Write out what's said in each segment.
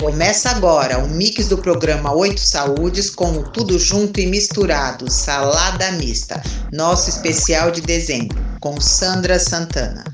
Começa agora o mix do programa Oito Saúdes com o Tudo Junto e Misturado, Salada Mista, nosso especial de dezembro, com Sandra Santana.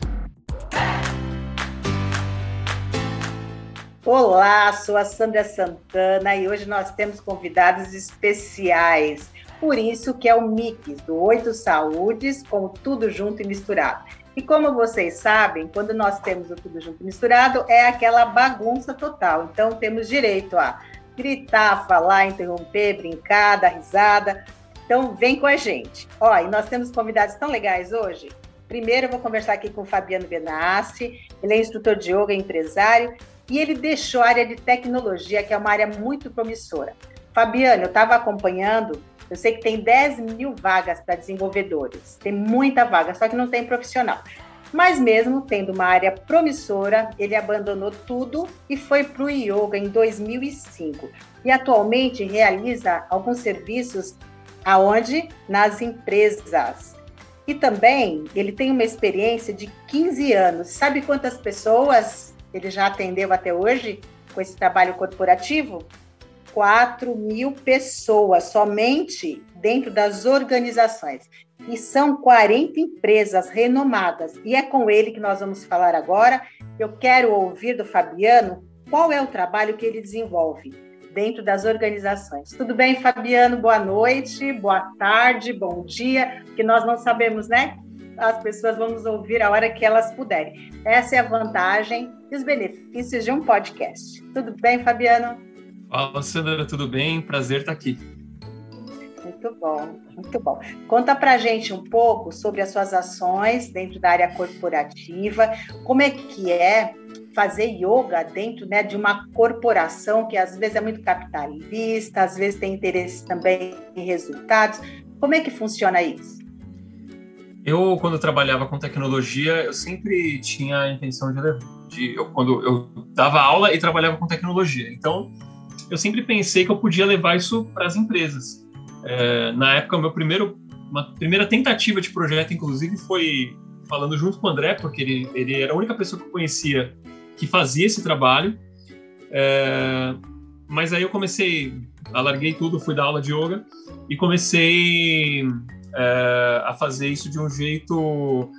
Olá, sou a Sandra Santana e hoje nós temos convidados especiais. Por isso que é o mix do Oito Saúdes com Tudo Junto e Misturado. E como vocês sabem, quando nós temos o tudo junto misturado, é aquela bagunça total. Então temos direito a gritar, falar, interromper, brincar, dar risada. Então vem com a gente. Ó, e nós temos convidados tão legais hoje. Primeiro eu vou conversar aqui com o Fabiano Benassi, ele é instrutor de yoga, empresário, e ele deixou a área de tecnologia, que é uma área muito promissora. Fabiano, eu estava acompanhando eu sei que tem 10 mil vagas para desenvolvedores, tem muita vaga, só que não tem profissional. Mas mesmo tendo uma área promissora, ele abandonou tudo e foi para o yoga em 2005. E atualmente realiza alguns serviços aonde? Nas empresas. E também ele tem uma experiência de 15 anos. Sabe quantas pessoas ele já atendeu até hoje com esse trabalho corporativo? 4 mil pessoas somente dentro das organizações. E são 40 empresas renomadas. E é com ele que nós vamos falar agora. Eu quero ouvir do Fabiano qual é o trabalho que ele desenvolve dentro das organizações. Tudo bem, Fabiano? Boa noite, boa tarde, bom dia, que nós não sabemos, né? As pessoas vão ouvir a hora que elas puderem. Essa é a vantagem e os benefícios de um podcast. Tudo bem, Fabiano? Fala, Sandra, tudo bem? Prazer estar aqui. Muito bom, muito bom. Conta pra gente um pouco sobre as suas ações dentro da área corporativa, como é que é fazer yoga dentro né, de uma corporação que às vezes é muito capitalista, às vezes tem interesse também em resultados. Como é que funciona isso? Eu, quando eu trabalhava com tecnologia, eu sempre tinha a intenção de, de eu, quando eu dava aula e trabalhava com tecnologia. Então, eu sempre pensei que eu podia levar isso para as empresas. É, na época, meu primeiro, uma primeira tentativa de projeto, inclusive, foi falando junto com o André, porque ele, ele era a única pessoa que eu conhecia que fazia esse trabalho. É, mas aí eu comecei, alarguei tudo, fui dar aula de yoga e comecei é, a fazer isso de um jeito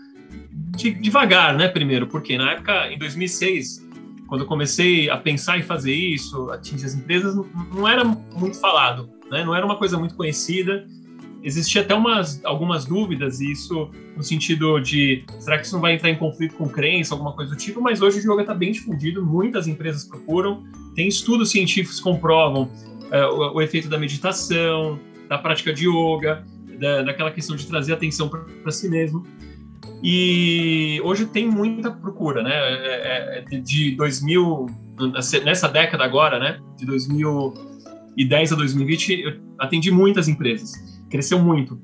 de, devagar, né? Primeiro, porque na época, em 2006, quando eu comecei a pensar em fazer isso, atingir as empresas, não, não era muito falado, né? não era uma coisa muito conhecida. Existia até umas, algumas dúvidas, isso no sentido de será que isso não vai entrar em conflito com crença, alguma coisa do tipo, mas hoje o yoga está bem difundido, muitas empresas procuram, tem estudos científicos que comprovam é, o, o, efeito da meditação, da prática de yoga, da, daquela questão de trazer atenção para si mesmo. E hoje tem muita procura, né? É, é, de 2000, nessa década agora, né? De 2010 a 2020, eu atendi muitas empresas, cresceu muito.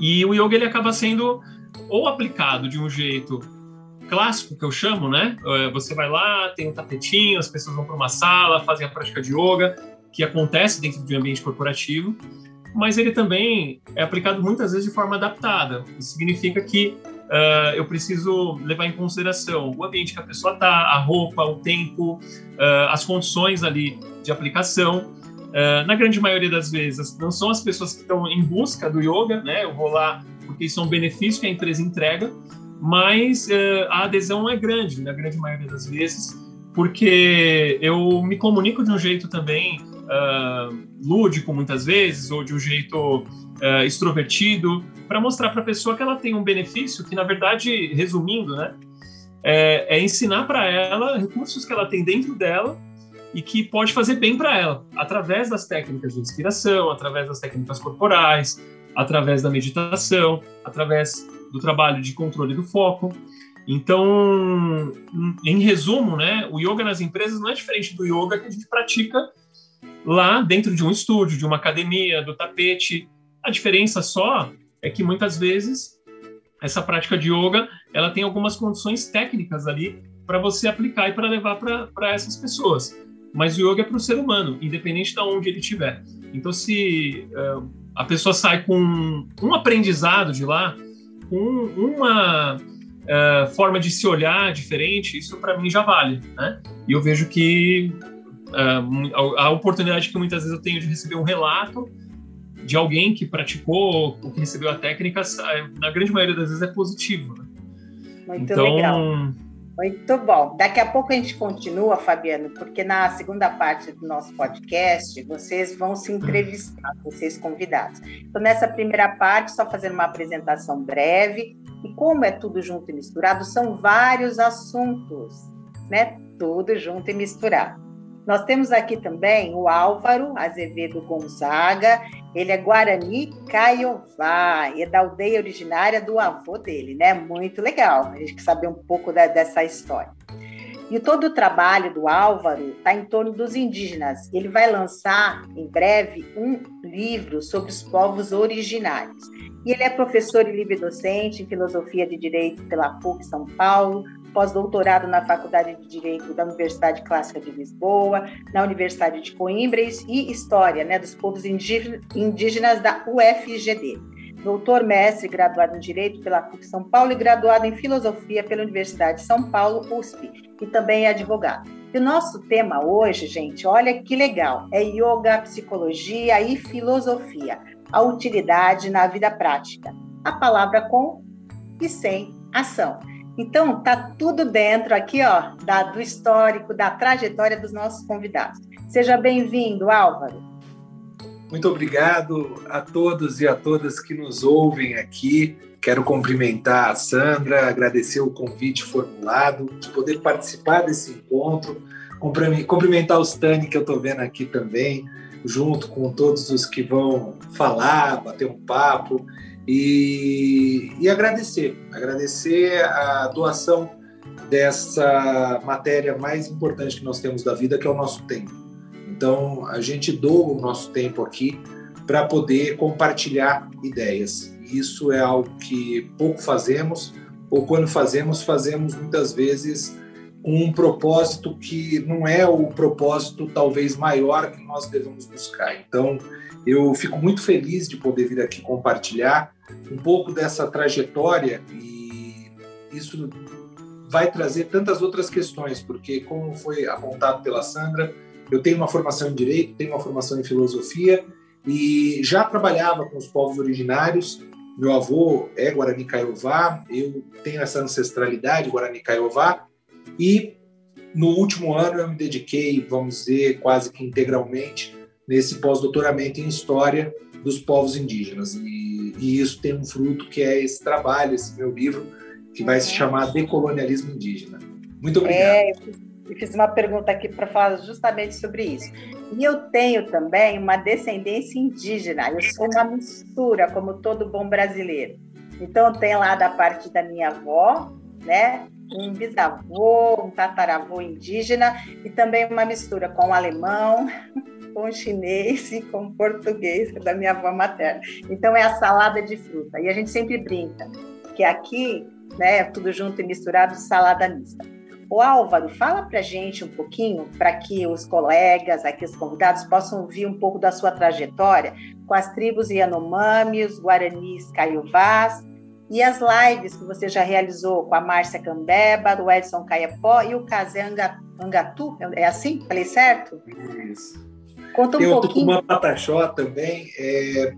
E o yoga ele acaba sendo ou aplicado de um jeito clássico que eu chamo, né? É, você vai lá, tem um tapetinho, as pessoas vão para uma sala, fazem a prática de yoga, que acontece dentro de um ambiente corporativo mas ele também é aplicado muitas vezes de forma adaptada. Isso significa que uh, eu preciso levar em consideração o ambiente que a pessoa está, a roupa, o tempo, uh, as condições ali de aplicação. Uh, na grande maioria das vezes, não são as pessoas que estão em busca do yoga, né? Eu vou lá porque isso é um benefício que a empresa entrega, mas a adesão é grande, na grande maioria das vezes, porque eu me comunico de um jeito também uh, lúdico muitas vezes, ou de um jeito uh, extrovertido, para mostrar para a pessoa que ela tem um benefício que, na verdade, resumindo, né, é, é ensinar para ela recursos que ela tem dentro dela e que pode fazer bem para ela, através das técnicas de inspiração, através das técnicas corporais, através da meditação, através do trabalho de controle do foco. Então, em resumo, né, o yoga nas empresas não é diferente do yoga que a gente pratica lá dentro de um estúdio, de uma academia, do tapete. A diferença só é que muitas vezes essa prática de yoga ela tem algumas condições técnicas ali para você aplicar e para levar para essas pessoas. Mas o yoga é para o ser humano, independente de onde ele estiver. Então, se uh, a pessoa sai com um aprendizado de lá, com uma uh, forma de se olhar diferente, isso para mim já vale. Né? E eu vejo que a, a oportunidade que muitas vezes eu tenho de receber um relato de alguém que praticou ou que recebeu a técnica, na grande maioria das vezes é positivo. Né? Muito então, legal. Muito bom. Daqui a pouco a gente continua, Fabiano, porque na segunda parte do nosso podcast vocês vão se entrevistar, vocês convidados. Então, nessa primeira parte, só fazendo uma apresentação breve, e como é tudo junto e misturado, são vários assuntos, né? Tudo junto e misturado. Nós temos aqui também o Álvaro Azevedo Gonzaga, ele é Guarani Caiová, e é da aldeia originária do avô dele, né? Muito legal, a gente quer saber um pouco da, dessa história. E todo o trabalho do Álvaro está em torno dos indígenas. Ele vai lançar em breve um livro sobre os povos originários. E ele é professor e livre docente em filosofia de direito pela PUC São Paulo, pós-doutorado na Faculdade de Direito da Universidade Clássica de Lisboa, na Universidade de Coimbra e História né, dos Povos Indígenas da UFGD. Doutor, mestre, graduado em Direito pela PUC São Paulo e graduado em Filosofia pela Universidade de São Paulo, USP, e também é advogado. E o nosso tema hoje, gente, olha que legal, é Yoga, Psicologia e Filosofia, a utilidade na vida prática. A palavra com e sem ação. Então, tá tudo dentro aqui, ó, da, do histórico, da trajetória dos nossos convidados. Seja bem-vindo, Álvaro. Muito obrigado a todos e a todas que nos ouvem aqui. Quero cumprimentar a Sandra, agradecer o convite formulado, de poder participar desse encontro, cumprimentar os Tani, que eu estou vendo aqui também, junto com todos os que vão falar, bater um papo e, e agradecer, agradecer a doação dessa matéria mais importante que nós temos da vida, que é o nosso tempo. Então, a gente doa o nosso tempo aqui para poder compartilhar ideias. Isso é algo que pouco fazemos, ou quando fazemos, fazemos muitas vezes com um propósito que não é o propósito talvez maior que nós devemos buscar. Então, eu fico muito feliz de poder vir aqui compartilhar um pouco dessa trajetória e isso vai trazer tantas outras questões, porque como foi apontado pela Sandra, eu tenho uma formação em direito, tenho uma formação em filosofia e já trabalhava com os povos originários. Meu avô é Guarani Caiová, eu tenho essa ancestralidade Guarani Caiová e no último ano eu me dediquei, vamos dizer, quase que integralmente nesse pós-doutoramento em história dos povos indígenas. E, e, isso tem um fruto que é esse trabalho, esse meu livro, que vai se chamar Decolonialismo Indígena. Muito obrigado. É, eu fiz uma pergunta aqui para falar justamente sobre isso. E eu tenho também uma descendência indígena, eu sou uma mistura, como todo bom brasileiro. Então, tem lá da parte da minha avó, né? Um bisavô, um tataravô indígena e também uma mistura com alemão, com chinês e com português, é da minha avó materna. Então é a salada de fruta. E a gente sempre brinca que aqui, né, tudo junto e misturado, salada mista. O Álvaro, fala para gente um pouquinho, para que os colegas, aqui os convidados, possam ouvir um pouco da sua trajetória com as tribos Yanomami, os Guaranis Caiovás e as lives que você já realizou com a Márcia Cambeba, o Edson Caiapó e o Kazé Angatu. É assim? Falei certo? Isso. Conta um tem o Tucumã Pataxó também. É,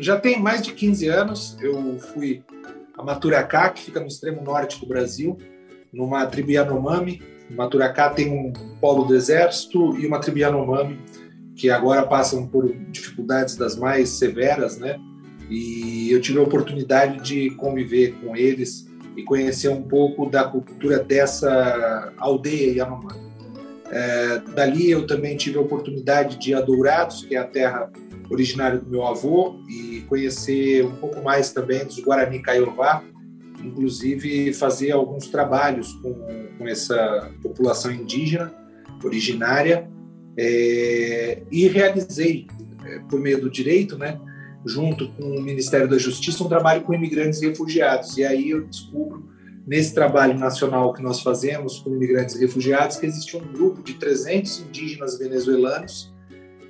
já tem mais de 15 anos. Eu fui a Maturacá, que fica no extremo norte do Brasil, numa tribo Yanomami. Maturacá tem um polo do exército e uma tribo Yanomami, que agora passam por dificuldades das mais severas, né? E eu tive a oportunidade de conviver com eles e conhecer um pouco da cultura dessa aldeia Yanomami. É, dali eu também tive a oportunidade de ir a Dourados, que é a terra originária do meu avô, e conhecer um pouco mais também dos Guarani Caiová, inclusive fazer alguns trabalhos com, com essa população indígena originária, é, e realizei, é, por meio do direito, né, junto com o Ministério da Justiça, um trabalho com imigrantes e refugiados. E aí eu descubro nesse trabalho nacional que nós fazemos com imigrantes e refugiados, que existe um grupo de 300 indígenas venezuelanos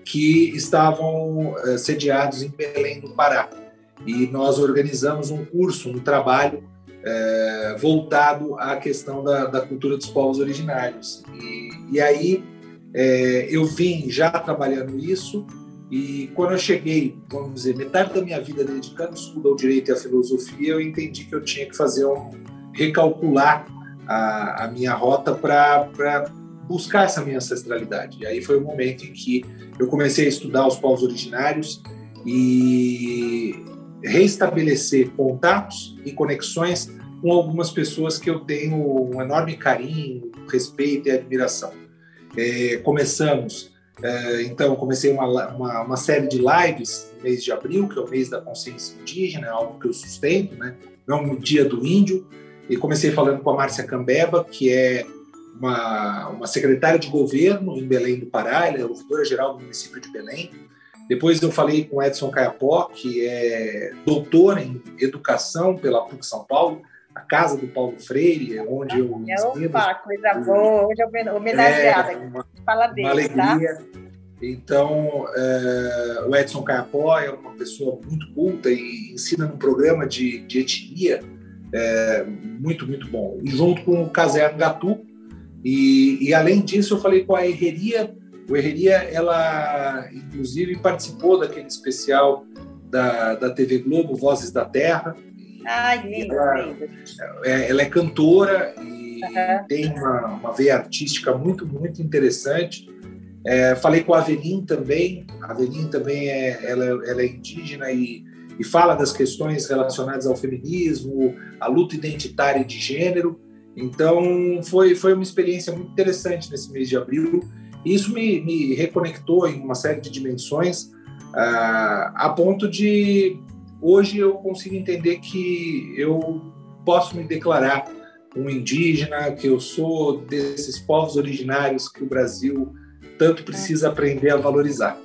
que estavam uh, sediados em Belém do Pará. E nós organizamos um curso, um trabalho uh, voltado à questão da, da, cultura dos povos originários. E, e aí é, eu vim já trabalhando isso e quando eu cheguei, vamos dizer, metade da minha vida dedicando estudo ao direito e à filosofia, eu entendi que eu tinha que fazer um recalcular a, a minha rota para buscar essa minha ancestralidade. E aí foi o momento em que eu comecei a estudar os povos originários e reestabelecer contatos e conexões com algumas pessoas que eu tenho um enorme carinho, respeito e admiração. É, começamos, é, então, comecei uma, uma, uma, série de lives no mês de abril, que é o mês da consciência indígena, algo que eu sustento, né? Não no Dia do Índio, e comecei falando com a Márcia Cambeba, que é uma, uma secretária de governo em Belém do Pará, ela é ouvidora-geral do município de Belém. Depois eu falei com Edson Caiapó, que é doutor em educação pela PUC São Paulo, a casa do Paulo Freire, onde eu ensino. Opa, coisa boa, hoje eu homenageada. É uma, Fala dele, uma tá? alegria. Tá? Então, é, o Edson Caiapó é uma pessoa muito culta e ensina num programa de, de etnia é, muito, muito bom. E junto com o Caserno Gatu. E, e, além disso, eu falei com a Herreria. O Herreria, ela, inclusive, participou daquele especial da, da TV Globo, Vozes da Terra. Ai, lindo, ela, é, ela é cantora e uhum. tem uma, uma veia artística muito, muito interessante. É, falei com a Avelin também. A Avelin também é, ela, ela é indígena e, e fala das questões relacionadas ao feminismo, à luta identitária de gênero. Então, foi, foi uma experiência muito interessante nesse mês de abril. E isso me, me reconectou em uma série de dimensões, ah, a ponto de hoje eu consigo entender que eu posso me declarar um indígena, que eu sou desses povos originários que o Brasil tanto precisa aprender a valorizar.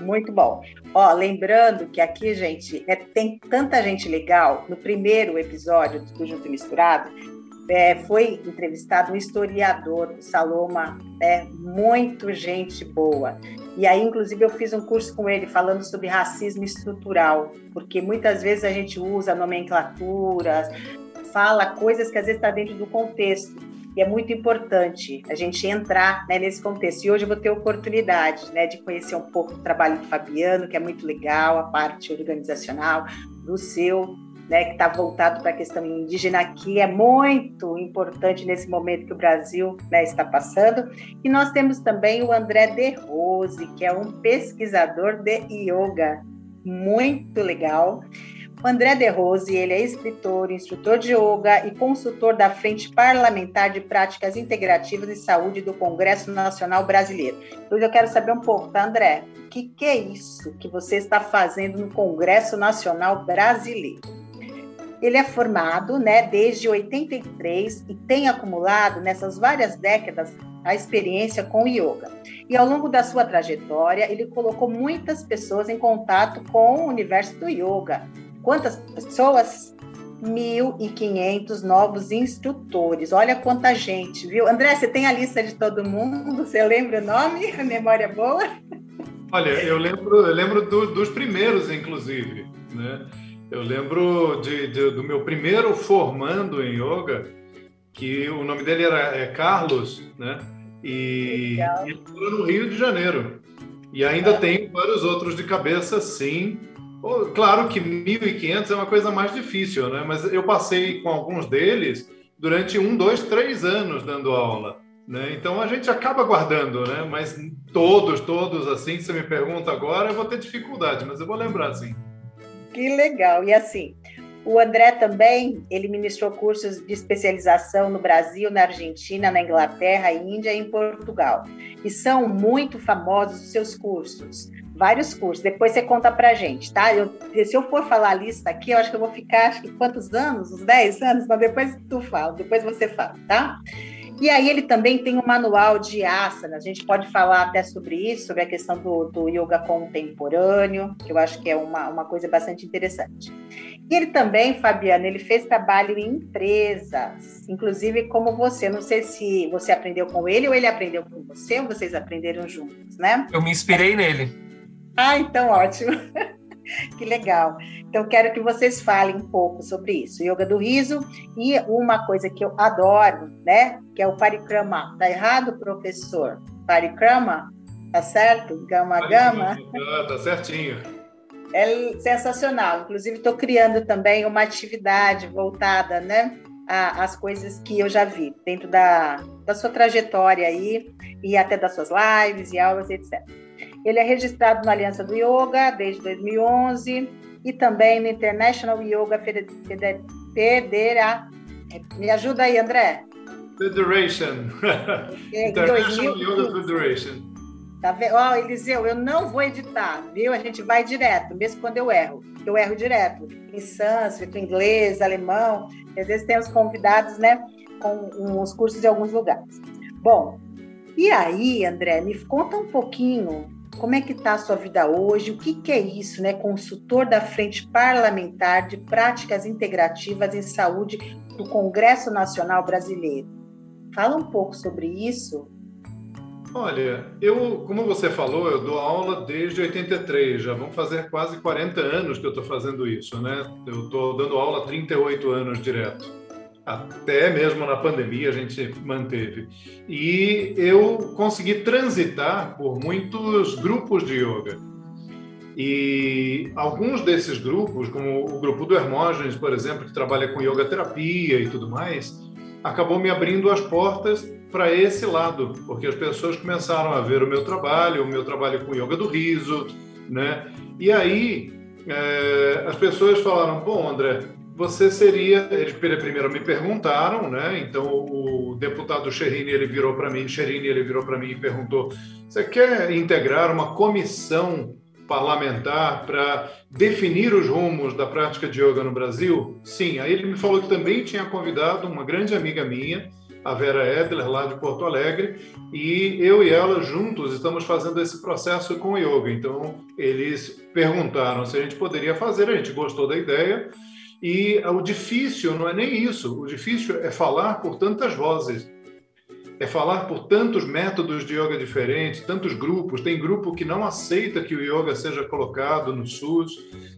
Muito bom. Ó, lembrando que aqui, gente, é, tem tanta gente legal. No primeiro episódio do Junto Misturado, é, foi entrevistado um historiador, Saloma, é muito gente boa. E aí, inclusive, eu fiz um curso com ele falando sobre racismo estrutural, porque muitas vezes a gente usa nomenclaturas, fala coisas que às vezes está dentro do contexto. E é muito importante a gente entrar né, nesse contexto. E hoje eu vou ter oportunidade né, de conhecer um pouco do trabalho do Fabiano, que é muito legal, a parte organizacional, do seu né, que está voltado para a questão indígena, que é muito importante nesse momento que o Brasil né, está passando. E nós temos também o André De Rose, que é um pesquisador de yoga, muito legal. O André De Rose, ele é escritor, instrutor de yoga e consultor da Frente Parlamentar de Práticas Integrativas de Saúde do Congresso Nacional Brasileiro. Hoje eu quero saber um pouco, tá, André? O que, que é isso que você está fazendo no Congresso Nacional Brasileiro? Ele é formado né, desde 83 e tem acumulado nessas várias décadas a experiência com yoga. E ao longo da sua trajetória, ele colocou muitas pessoas em contato com o universo do yoga. Quantas pessoas? 1.500 novos instrutores. Olha quanta gente, viu? André, você tem a lista de todo mundo? Você lembra o nome? A memória é boa? Olha, eu lembro, eu lembro do, dos primeiros, inclusive, né? Eu lembro de, de, do meu primeiro formando em yoga, que o nome dele era é, Carlos, né? E ele no Rio de Janeiro. E ainda é. tem vários outros de cabeça, sim. Claro que 1.500 é uma coisa mais difícil, né? Mas eu passei com alguns deles durante um, dois, três anos dando aula. Né? Então a gente acaba guardando, né? Mas todos, todos assim, se me pergunta agora, eu vou ter dificuldade, mas eu vou lembrar sim. Que legal. E assim, o André também, ele ministrou cursos de especialização no Brasil, na Argentina, na Inglaterra, Índia e em Portugal. E são muito famosos os seus cursos. Vários cursos. Depois você conta pra gente, tá? Eu, se eu for falar a lista aqui, eu acho que eu vou ficar, acho que quantos anos? Uns 10 anos? Mas depois tu fala, depois você fala, tá? E aí ele também tem um manual de asana, a gente pode falar até sobre isso, sobre a questão do, do yoga contemporâneo, que eu acho que é uma, uma coisa bastante interessante. E ele também, Fabiano, ele fez trabalho em empresas, inclusive como você, não sei se você aprendeu com ele ou ele aprendeu com você, ou vocês aprenderam juntos, né? Eu me inspirei nele. Ah, então ótimo. que legal. Então, quero que vocês falem um pouco sobre isso. Yoga do riso e uma coisa que eu adoro, né? Que é o parikrama. Tá errado, professor? parikrama, tá certo? Gama Gama. Tá, tá certinho. É sensacional. Inclusive, estou criando também uma atividade voltada, né? às coisas que eu já vi dentro da, da sua trajetória aí e até das suas lives e aulas, etc. Ele é registrado na Aliança do Yoga desde 2011 e também no International Yoga Federa... Me ajuda aí, André. Federation. International 2000... Yoga Federation. Tá vendo? Ó, oh, Eliseu, eu não vou editar, viu? A gente vai direto, mesmo quando eu erro. Eu erro direto. Em sânscrito, inglês, alemão. Às vezes temos convidados, né? Com os cursos de alguns lugares. Bom, e aí, André, me conta um pouquinho como é que está a sua vida hoje, o que, que é isso, né? Consultor da Frente Parlamentar de Práticas Integrativas em Saúde do Congresso Nacional Brasileiro. Fala um pouco sobre isso Olha, eu, como você falou, eu dou aula desde 83, já vão fazer quase 40 anos que eu estou fazendo isso, né? Eu estou dando aula há 38 anos direto. Até mesmo na pandemia a gente manteve. E eu consegui transitar por muitos grupos de yoga. E alguns desses grupos, como o grupo do Hermógenes, por exemplo, que trabalha com yoga terapia e tudo mais, acabou me abrindo as portas para esse lado, porque as pessoas começaram a ver o meu trabalho, o meu trabalho com yoga do riso, né? E aí é, as pessoas falaram: bom, André, você seria. Eles primeiro me perguntaram, né? Então o deputado Cherini ele virou para mim, Cherini ele virou para mim e perguntou: você quer integrar uma comissão parlamentar para definir os rumos da prática de yoga no Brasil? Sim. Aí ele me falou que também tinha convidado uma grande amiga minha a Vera Edler, lá de Porto Alegre, e eu e ela juntos estamos fazendo esse processo com o yoga. Então, eles perguntaram se a gente poderia fazer, a gente gostou da ideia, e o difícil não é nem isso, o difícil é falar por tantas vozes. É falar por tantos métodos de yoga diferentes, tantos grupos. Tem grupo que não aceita que o yoga seja colocado no SUS,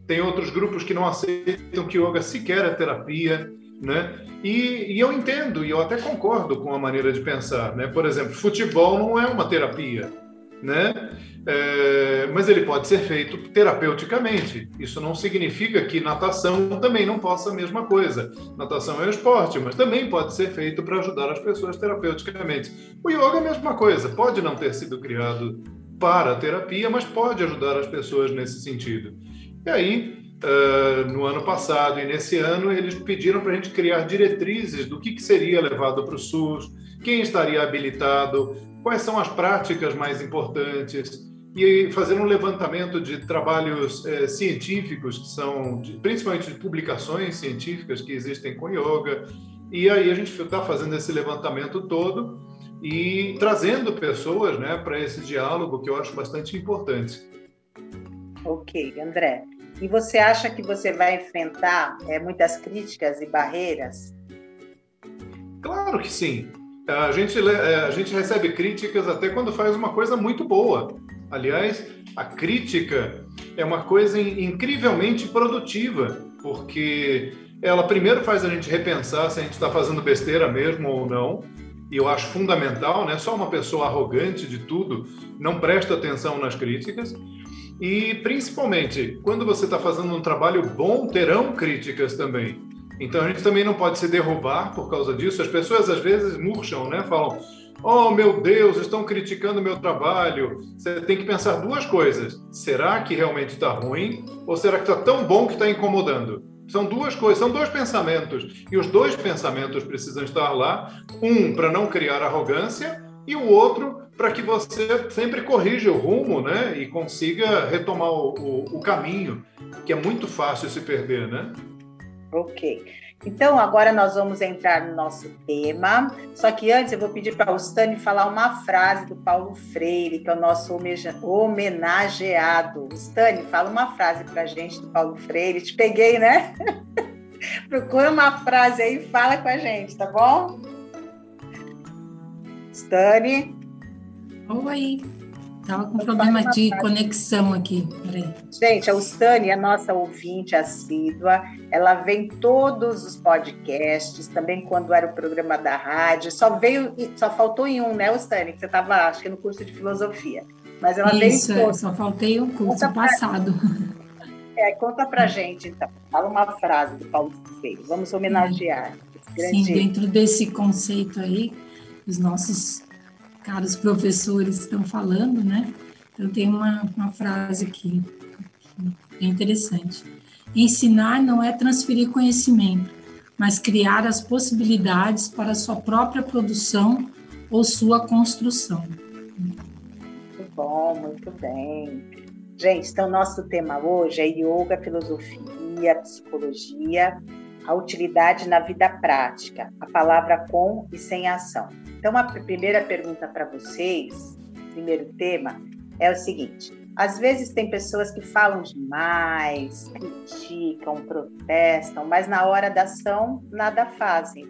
tem outros grupos que não aceitam que o yoga sequer é terapia né? E, e, eu entendo e eu até concordo com a maneira de pensar, né? Por exemplo, futebol não é uma terapia, né? É, mas ele pode ser feito terapeuticamente. Isso não significa que natação também não possa a mesma coisa. Natação é um esporte, mas também pode ser feito para ajudar as pessoas terapeuticamente. O yoga é a mesma coisa. Pode não ter sido criado para a terapia, mas pode ajudar as pessoas nesse sentido. E aí uh, no ano passado e nesse ano, eles pediram para a gente criar diretrizes do que, que seria levado para o SUS, quem estaria habilitado, quais são as práticas mais importantes e fazer um levantamento de trabalhos eh, científicos que são, de, principalmente de publicações científicas que existem com yoga. E aí a gente está fazendo esse levantamento todo e trazendo pessoas né, para esse diálogo que eu acho bastante importante. Ok, André. E você acha que você vai enfrentar é, muitas críticas e barreiras? Claro que sim. A gente, é, a gente recebe críticas até quando faz uma coisa muito boa. Aliás, a crítica é uma coisa incrivelmente produtiva, porque ela primeiro faz a gente repensar se a gente está fazendo besteira mesmo ou não. E eu acho fundamental, né? Só uma pessoa arrogante de tudo não presta atenção nas críticas. E, principalmente, quando você está fazendo um trabalho bom, terão críticas também. Então, a gente também não pode se derrubar por causa disso. As pessoas, às vezes, murcham, né? Falam, oh, meu Deus, estão criticando meu trabalho. Você tem que pensar duas coisas. Será que realmente está ruim? Ou será que está tão bom que está incomodando? São duas coisas, são dois pensamentos. E os dois pensamentos precisam estar lá. Um, para não criar arrogância, e o outro para que você sempre corrija o rumo, né? E consiga retomar o, o, o, caminho, que é muito fácil se perder, né? Ok. Então, agora nós vamos entrar no nosso tema. Só que antes eu vou pedir para o Stani falar uma frase do Paulo Freire, que é o nosso homenageado. Stani, fala uma frase para a gente do Paulo Freire. Te peguei, né? Procura uma frase aí e fala com a gente, tá bom? Stani. Oi. Estava com problema de conexão aqui. Peraí. Gente, a Ustane é nossa ouvinte assídua. Ela vem todos os podcasts, também quando era o programa da rádio. Só veio, só faltou em um, né, Ustane? Que você estava, acho que no curso de filosofia. Mas ela Isso, veio. É, só faltei o curso conta passado. Pra, é, conta pra gente, então. Fala uma frase do Paulo Freire. Vamos homenagear. Sim, dentro desse conceito aí, os nossos caros professores estão falando, né? Eu tenho uma, uma frase aqui, é interessante. Ensinar não é transferir conhecimento, mas criar as possibilidades para sua própria produção ou sua construção. Muito bom, muito bem. Gente, então nosso tema hoje é yoga, filosofia, psicologia, a utilidade na vida prática, a palavra com e sem ação. Então, a primeira pergunta para vocês, primeiro tema, é o seguinte: às vezes tem pessoas que falam demais, criticam, protestam, mas na hora da ação nada fazem.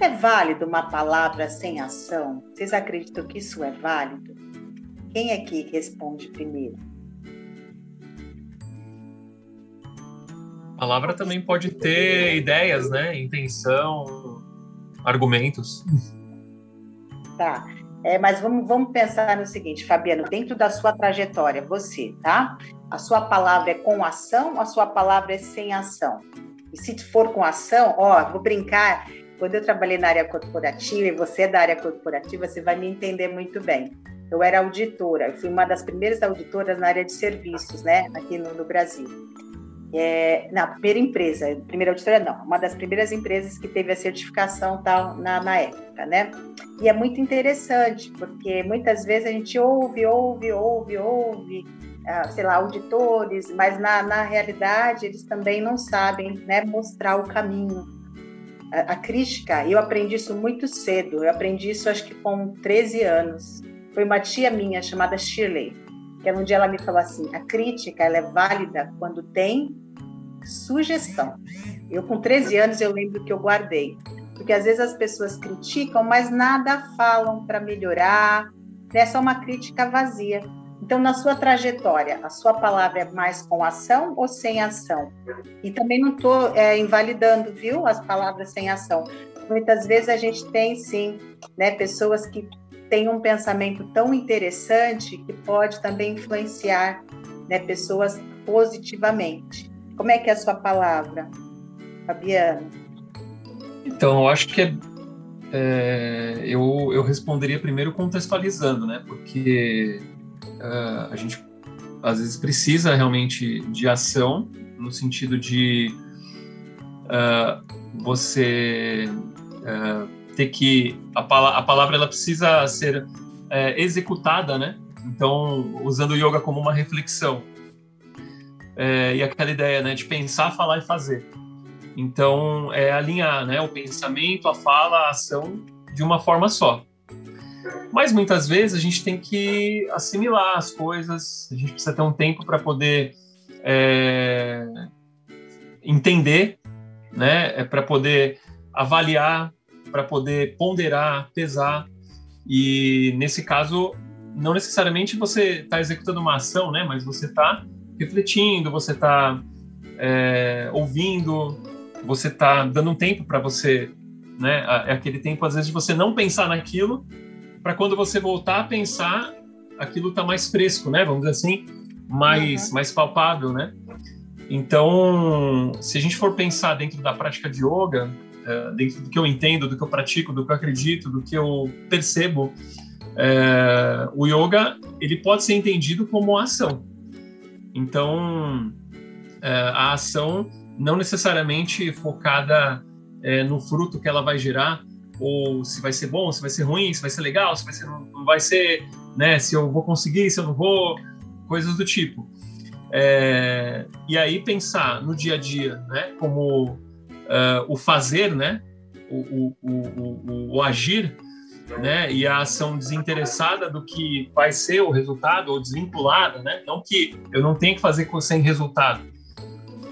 É válido uma palavra sem ação? Vocês acreditam que isso é válido? Quem é que responde primeiro? Palavra também pode ter ideias, né? Intenção, argumentos. Tá. É, mas vamos, vamos pensar no seguinte, Fabiano, dentro da sua trajetória, você, tá? A sua palavra é com ação a sua palavra é sem ação? E se for com ação, ó, vou brincar, quando eu trabalhei na área corporativa e você é da área corporativa, você vai me entender muito bem. Eu era auditora, eu fui uma das primeiras auditoras na área de serviços, né, aqui no, no Brasil é, na primeira empresa, primeira auditora não, uma das primeiras empresas que teve a certificação tal na, na época, né? E é muito interessante, porque muitas vezes a gente ouve, ouve, ouve, ouve, ah, sei lá, auditores, mas na, na realidade eles também não sabem né, mostrar o caminho. A, a crítica, eu aprendi isso muito cedo, eu aprendi isso acho que com 13 anos. Foi uma tia minha chamada Shirley, que um dia ela me falou assim: a crítica ela é válida quando tem sugestão. Eu, com 13 anos, eu lembro que eu guardei. Porque às vezes as pessoas criticam, mas nada falam para melhorar, é só uma crítica vazia. Então, na sua trajetória, a sua palavra é mais com ação ou sem ação? E também não estou é, invalidando, viu, as palavras sem ação. Muitas vezes a gente tem, sim, né, pessoas que têm um pensamento tão interessante que pode também influenciar né, pessoas positivamente. Como é que é a sua palavra, Fabiano? Então, eu acho que é, é, eu, eu responderia primeiro contextualizando, né? Porque uh, a gente às vezes precisa realmente de ação, no sentido de uh, você uh, ter que. A, pala a palavra ela precisa ser executada, né? Então, usando o yoga como uma reflexão é, e aquela ideia né, de pensar, falar e fazer. Então, é alinhar né, o pensamento, a fala, a ação de uma forma só. Mas muitas vezes a gente tem que assimilar as coisas, a gente precisa ter um tempo para poder é, entender, né, é para poder avaliar, para poder ponderar, pesar. E nesse caso, não necessariamente você está executando uma ação, né, mas você está refletindo, você está é, ouvindo, você está dando um tempo para você, né? É aquele tempo às vezes de você não pensar naquilo, para quando você voltar a pensar, aquilo está mais fresco, né? Vamos dizer assim, mais uhum. mais palpável, né? Então, se a gente for pensar dentro da prática de yoga, é, dentro do que eu entendo, do que eu pratico, do que eu acredito, do que eu percebo, é, o yoga ele pode ser entendido como ação. Então, é, a ação não necessariamente focada é, no fruto que ela vai gerar, ou se vai ser bom, se vai ser ruim, se vai ser legal, se vai ser, não vai ser, né? Se eu vou conseguir, se eu não vou, coisas do tipo. É, e aí pensar no dia a dia, né? Como uh, o fazer, né? O, o, o, o, agir né? E a ação desinteressada do que vai ser o resultado ou desvinculada, né? Não que eu não tenha que fazer sem resultado,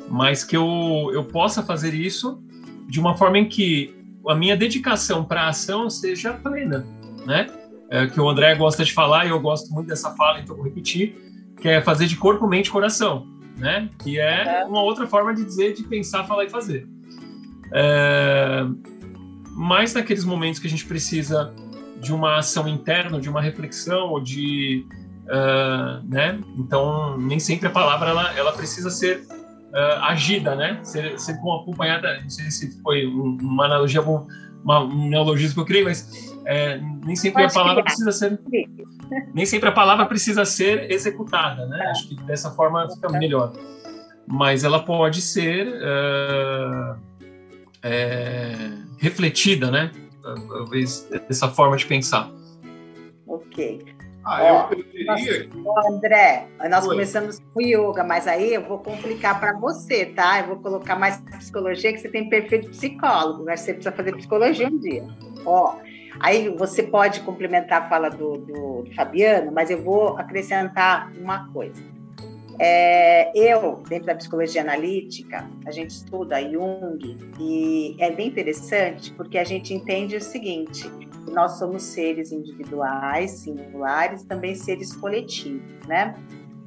mas que eu, eu possa fazer isso de uma forma em que a minha dedicação para a ação seja plena, né? é, que o André gosta de falar e eu gosto muito dessa fala, então vou repetir, que é fazer de corpo, mente e coração, né? Que é uma outra forma de dizer, de pensar, falar e fazer. É, mas naqueles momentos que a gente precisa de uma ação interna, de uma reflexão, ou de, uh, né? Então nem sempre a palavra ela, ela precisa ser uh, agida, né? Ser, ser acompanhada. Não sei se foi uma analogia, uma, um neologismo que eu criei, mas é, nem sempre Pode a palavra criar. precisa ser nem sempre a palavra precisa ser executada, né? É. Acho que dessa forma fica melhor. Mas ela pode ser uh, é, refletida, né? Talvez dessa forma de pensar. Ok. Ah, eu, eu diria... André, nós Oi. começamos com yoga, mas aí eu vou complicar para você, tá? Eu vou colocar mais psicologia, que você tem perfil de psicólogo, mas você precisa fazer psicologia um dia. Ó, aí você pode complementar a fala do, do, do Fabiano, mas eu vou acrescentar uma coisa. É, eu, dentro da psicologia analítica, a gente estuda Jung e é bem interessante porque a gente entende o seguinte: nós somos seres individuais, singulares, também seres coletivos, né?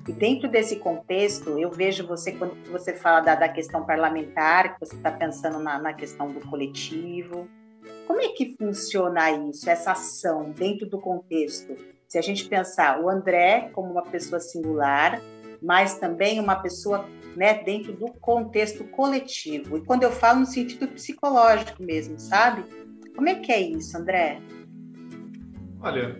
E dentro desse contexto, eu vejo você, quando você fala da, da questão parlamentar, que você está pensando na, na questão do coletivo. Como é que funciona isso, essa ação, dentro do contexto? Se a gente pensar o André como uma pessoa singular, mas também uma pessoa né, dentro do contexto coletivo. E quando eu falo no sentido psicológico mesmo, sabe? Como é que é isso, André? Olha,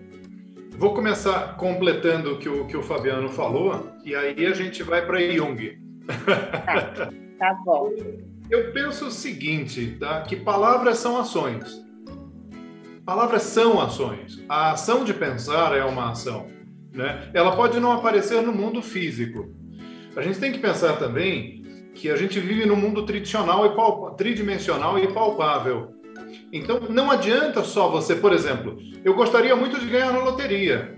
vou começar completando o que o, que o Fabiano falou, e aí a gente vai para Jung. Tá, tá bom. Eu penso o seguinte, tá? que palavras são ações. Palavras são ações. A ação de pensar é uma ação. Né? Ela pode não aparecer no mundo físico. A gente tem que pensar também que a gente vive num mundo e, tridimensional e palpável. Então, não adianta só você, por exemplo, eu gostaria muito de ganhar na loteria,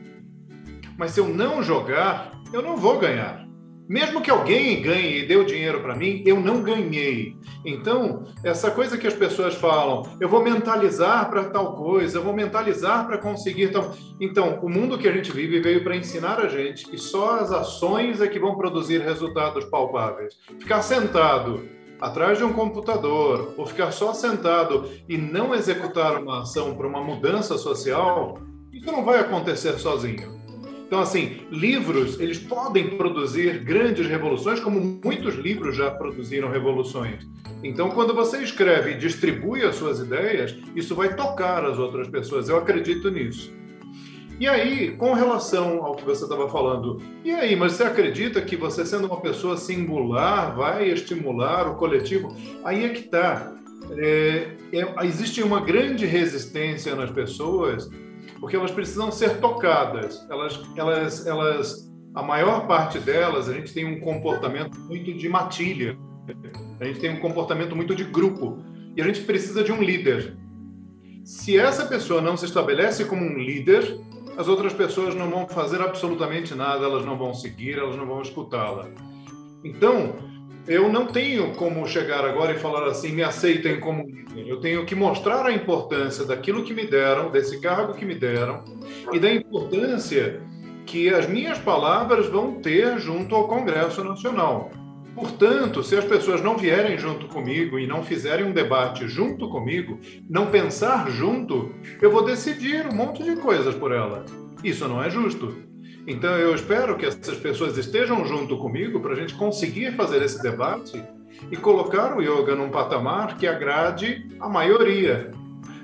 mas se eu não jogar, eu não vou ganhar. Mesmo que alguém ganhe e dê o dinheiro para mim, eu não ganhei. Então, essa coisa que as pessoas falam, eu vou mentalizar para tal coisa, eu vou mentalizar para conseguir tal. Então, o mundo que a gente vive veio para ensinar a gente que só as ações é que vão produzir resultados palpáveis. Ficar sentado atrás de um computador ou ficar só sentado e não executar uma ação para uma mudança social, isso não vai acontecer sozinho. Então, assim, livros, eles podem produzir grandes revoluções, como muitos livros já produziram revoluções. Então, quando você escreve e distribui as suas ideias, isso vai tocar as outras pessoas. Eu acredito nisso. E aí, com relação ao que você estava falando, e aí, mas você acredita que você sendo uma pessoa singular vai estimular o coletivo? Aí é que está. É, é, existe uma grande resistência nas pessoas porque elas precisam ser tocadas. Elas, elas, elas, a maior parte delas, a gente tem um comportamento muito de matilha. A gente tem um comportamento muito de grupo. E a gente precisa de um líder. Se essa pessoa não se estabelece como um líder, as outras pessoas não vão fazer absolutamente nada, elas não vão seguir, elas não vão escutá-la. Então, eu não tenho como chegar agora e falar assim, me aceitem como líder. Eu tenho que mostrar a importância daquilo que me deram, desse cargo que me deram, e da importância que as minhas palavras vão ter junto ao Congresso Nacional. Portanto, se as pessoas não vierem junto comigo e não fizerem um debate junto comigo, não pensar junto, eu vou decidir um monte de coisas por ela. Isso não é justo. Então, eu espero que essas pessoas estejam junto comigo para a gente conseguir fazer esse debate e colocar o yoga num patamar que agrade a maioria.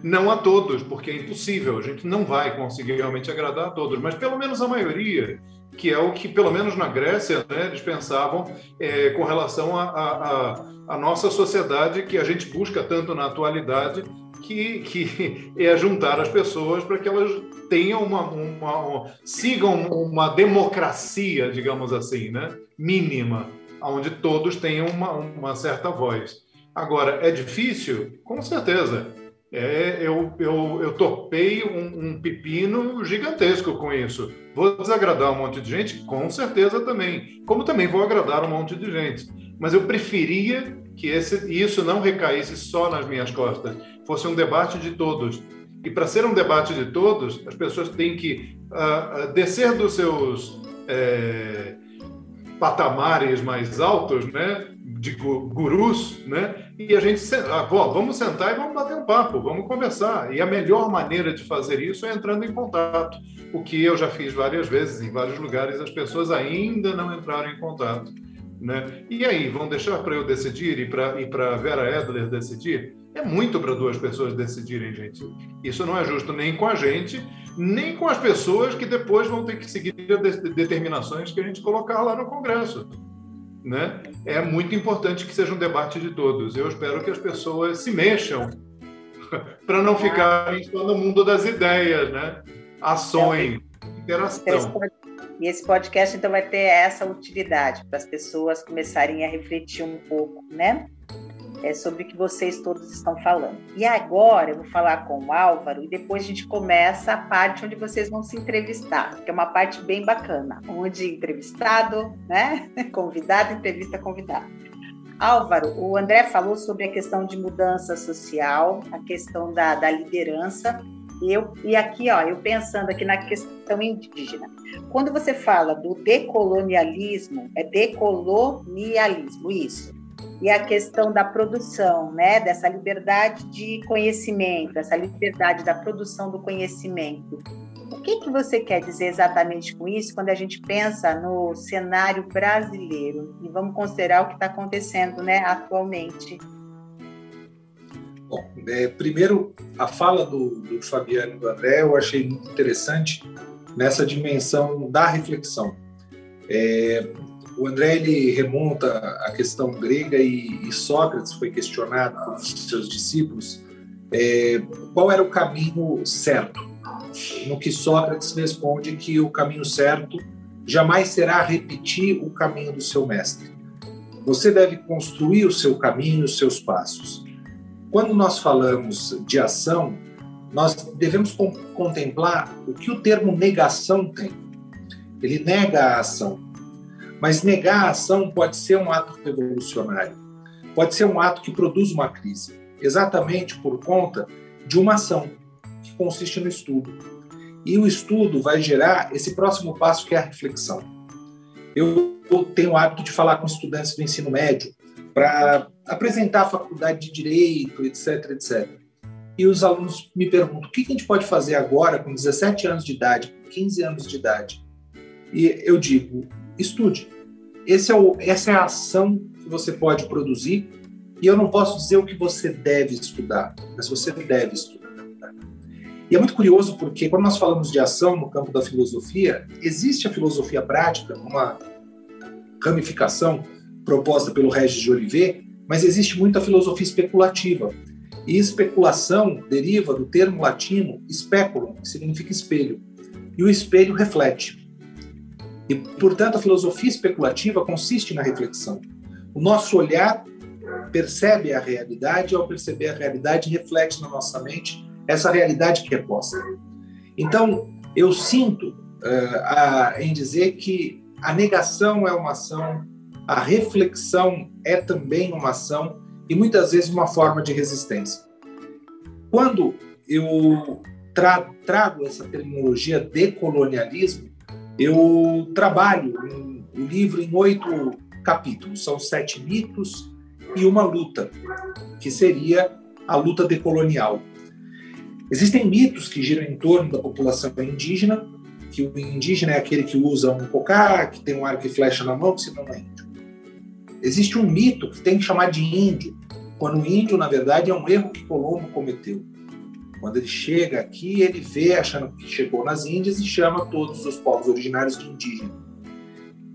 Não a todos, porque é impossível, a gente não vai conseguir realmente agradar a todos, mas pelo menos a maioria, que é o que, pelo menos na Grécia, né, eles pensavam é, com relação à nossa sociedade, que a gente busca tanto na atualidade, que, que é juntar as pessoas para que elas tenham uma, uma, uma, sigam uma democracia, digamos assim, né? mínima, onde todos tenham uma, uma certa voz. Agora, é difícil? Com certeza. É, eu, eu, eu topei um, um, pepino gigantesco com isso. Vou desagradar um monte de gente? Com certeza também. Como também vou agradar um monte de gente. Mas eu preferia que esse, isso não recaísse só nas minhas costas, fosse um debate de todos. E para ser um debate de todos, as pessoas têm que uh, descer dos seus é, patamares mais altos, né? De gurus, né? E a gente, ah, vamos sentar e vamos bater um papo, vamos conversar. E a melhor maneira de fazer isso é entrando em contato. O que eu já fiz várias vezes em vários lugares, as pessoas ainda não entraram em contato, né? E aí, vão deixar para eu decidir e para e para Vera Edler decidir? É muito para duas pessoas decidirem, gente. Isso não é justo nem com a gente, nem com as pessoas que depois vão ter que seguir as determinações que a gente colocar lá no Congresso né? É muito importante que seja um debate de todos. Eu espero que as pessoas se mexam para não ficarem só no mundo das ideias, né? Ações, interação. E esse podcast então vai ter essa utilidade para as pessoas começarem a refletir um pouco, né? É, sobre o que vocês todos estão falando. E agora eu vou falar com o Álvaro e depois a gente começa a parte onde vocês vão se entrevistar, que é uma parte bem bacana, onde entrevistado, né? Convidado, entrevista convidado. Álvaro, o André falou sobre a questão de mudança social, a questão da, da liderança. Eu, e aqui, ó, eu pensando aqui na questão indígena. Quando você fala do decolonialismo, é decolonialismo, isso e a questão da produção, né, dessa liberdade de conhecimento, essa liberdade da produção do conhecimento. O que, que você quer dizer exatamente com isso quando a gente pensa no cenário brasileiro? E vamos considerar o que está acontecendo né, atualmente. Bom, é, primeiro, a fala do, do Fabiano e do André eu achei muito interessante nessa dimensão da reflexão. É, o André ele remonta a questão grega e, e Sócrates foi questionado por seus discípulos é, qual era o caminho certo. No que Sócrates responde que o caminho certo jamais será repetir o caminho do seu mestre. Você deve construir o seu caminho, os seus passos. Quando nós falamos de ação, nós devemos contemplar o que o termo negação tem. Ele nega a ação. Mas negar a ação pode ser um ato revolucionário, pode ser um ato que produz uma crise, exatamente por conta de uma ação que consiste no estudo. E o estudo vai gerar esse próximo passo que é a reflexão. Eu tenho o hábito de falar com estudantes do ensino médio para apresentar a faculdade de direito, etc, etc. E os alunos me perguntam: o que a gente pode fazer agora com 17 anos de idade, com 15 anos de idade? E eu digo: estude. É o, essa é a ação que você pode produzir. E eu não posso dizer o que você deve estudar, mas você deve estudar. E é muito curioso porque quando nós falamos de ação no campo da filosofia, existe a filosofia prática, uma ramificação proposta pelo Regis de Olivet, mas existe muita filosofia especulativa. E especulação deriva do termo latino speculum, que significa espelho. E o espelho reflete. E, portanto, a filosofia especulativa consiste na reflexão. O nosso olhar percebe a realidade, ao perceber a realidade, reflete na nossa mente essa realidade que é posta. Então, eu sinto uh, a, em dizer que a negação é uma ação, a reflexão é também uma ação e muitas vezes uma forma de resistência. Quando eu tra trago essa terminologia decolonialismo, eu trabalho o livro em oito capítulos, são sete mitos e uma luta, que seria a luta decolonial. Existem mitos que giram em torno da população indígena, que o indígena é aquele que usa um cocá, que tem um arco e flecha na mão, que se não é índio. Existe um mito que tem que chamar de índio, quando o índio, na verdade, é um erro que Colombo cometeu. Quando ele chega aqui, ele vê achando que chegou nas Índias e chama todos os povos originários de indígena.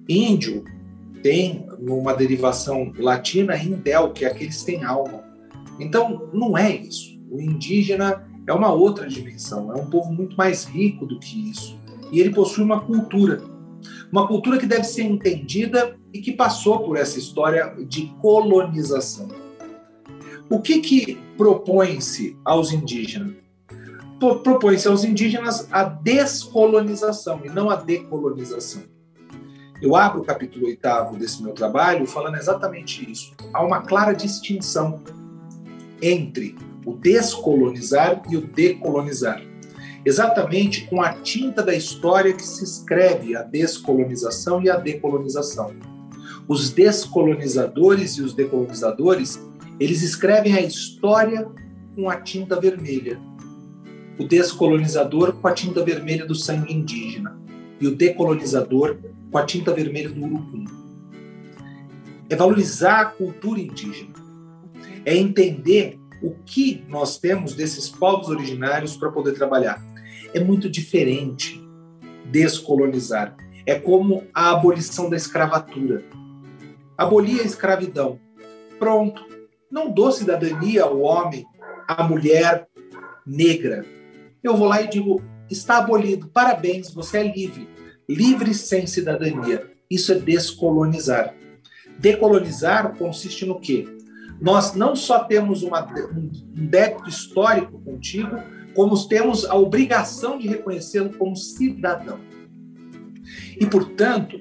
Índio tem uma derivação latina indel, que é aqueles que têm alma. Então, não é isso. O indígena é uma outra dimensão, é um povo muito mais rico do que isso. E ele possui uma cultura. Uma cultura que deve ser entendida e que passou por essa história de colonização. O que, que propõe-se aos indígenas? Propõe-se aos indígenas a descolonização e não a decolonização. Eu abro o capítulo oitavo desse meu trabalho falando exatamente isso. Há uma clara distinção entre o descolonizar e o decolonizar. Exatamente com a tinta da história que se escreve a descolonização e a decolonização. Os descolonizadores e os decolonizadores, eles escrevem a história com a tinta vermelha. O descolonizador com a tinta vermelha do sangue indígena e o decolonizador com a tinta vermelha do urucum. É valorizar a cultura indígena. É entender o que nós temos desses povos originários para poder trabalhar. É muito diferente descolonizar. É como a abolição da escravatura. Abolir a escravidão. Pronto. Não dou cidadania ao homem, à mulher negra. Eu vou lá e digo: está abolido, parabéns, você é livre. Livre sem cidadania. Isso é descolonizar. Decolonizar consiste no quê? Nós não só temos uma, um débito histórico contigo, como temos a obrigação de reconhecê-lo como cidadão. E, portanto,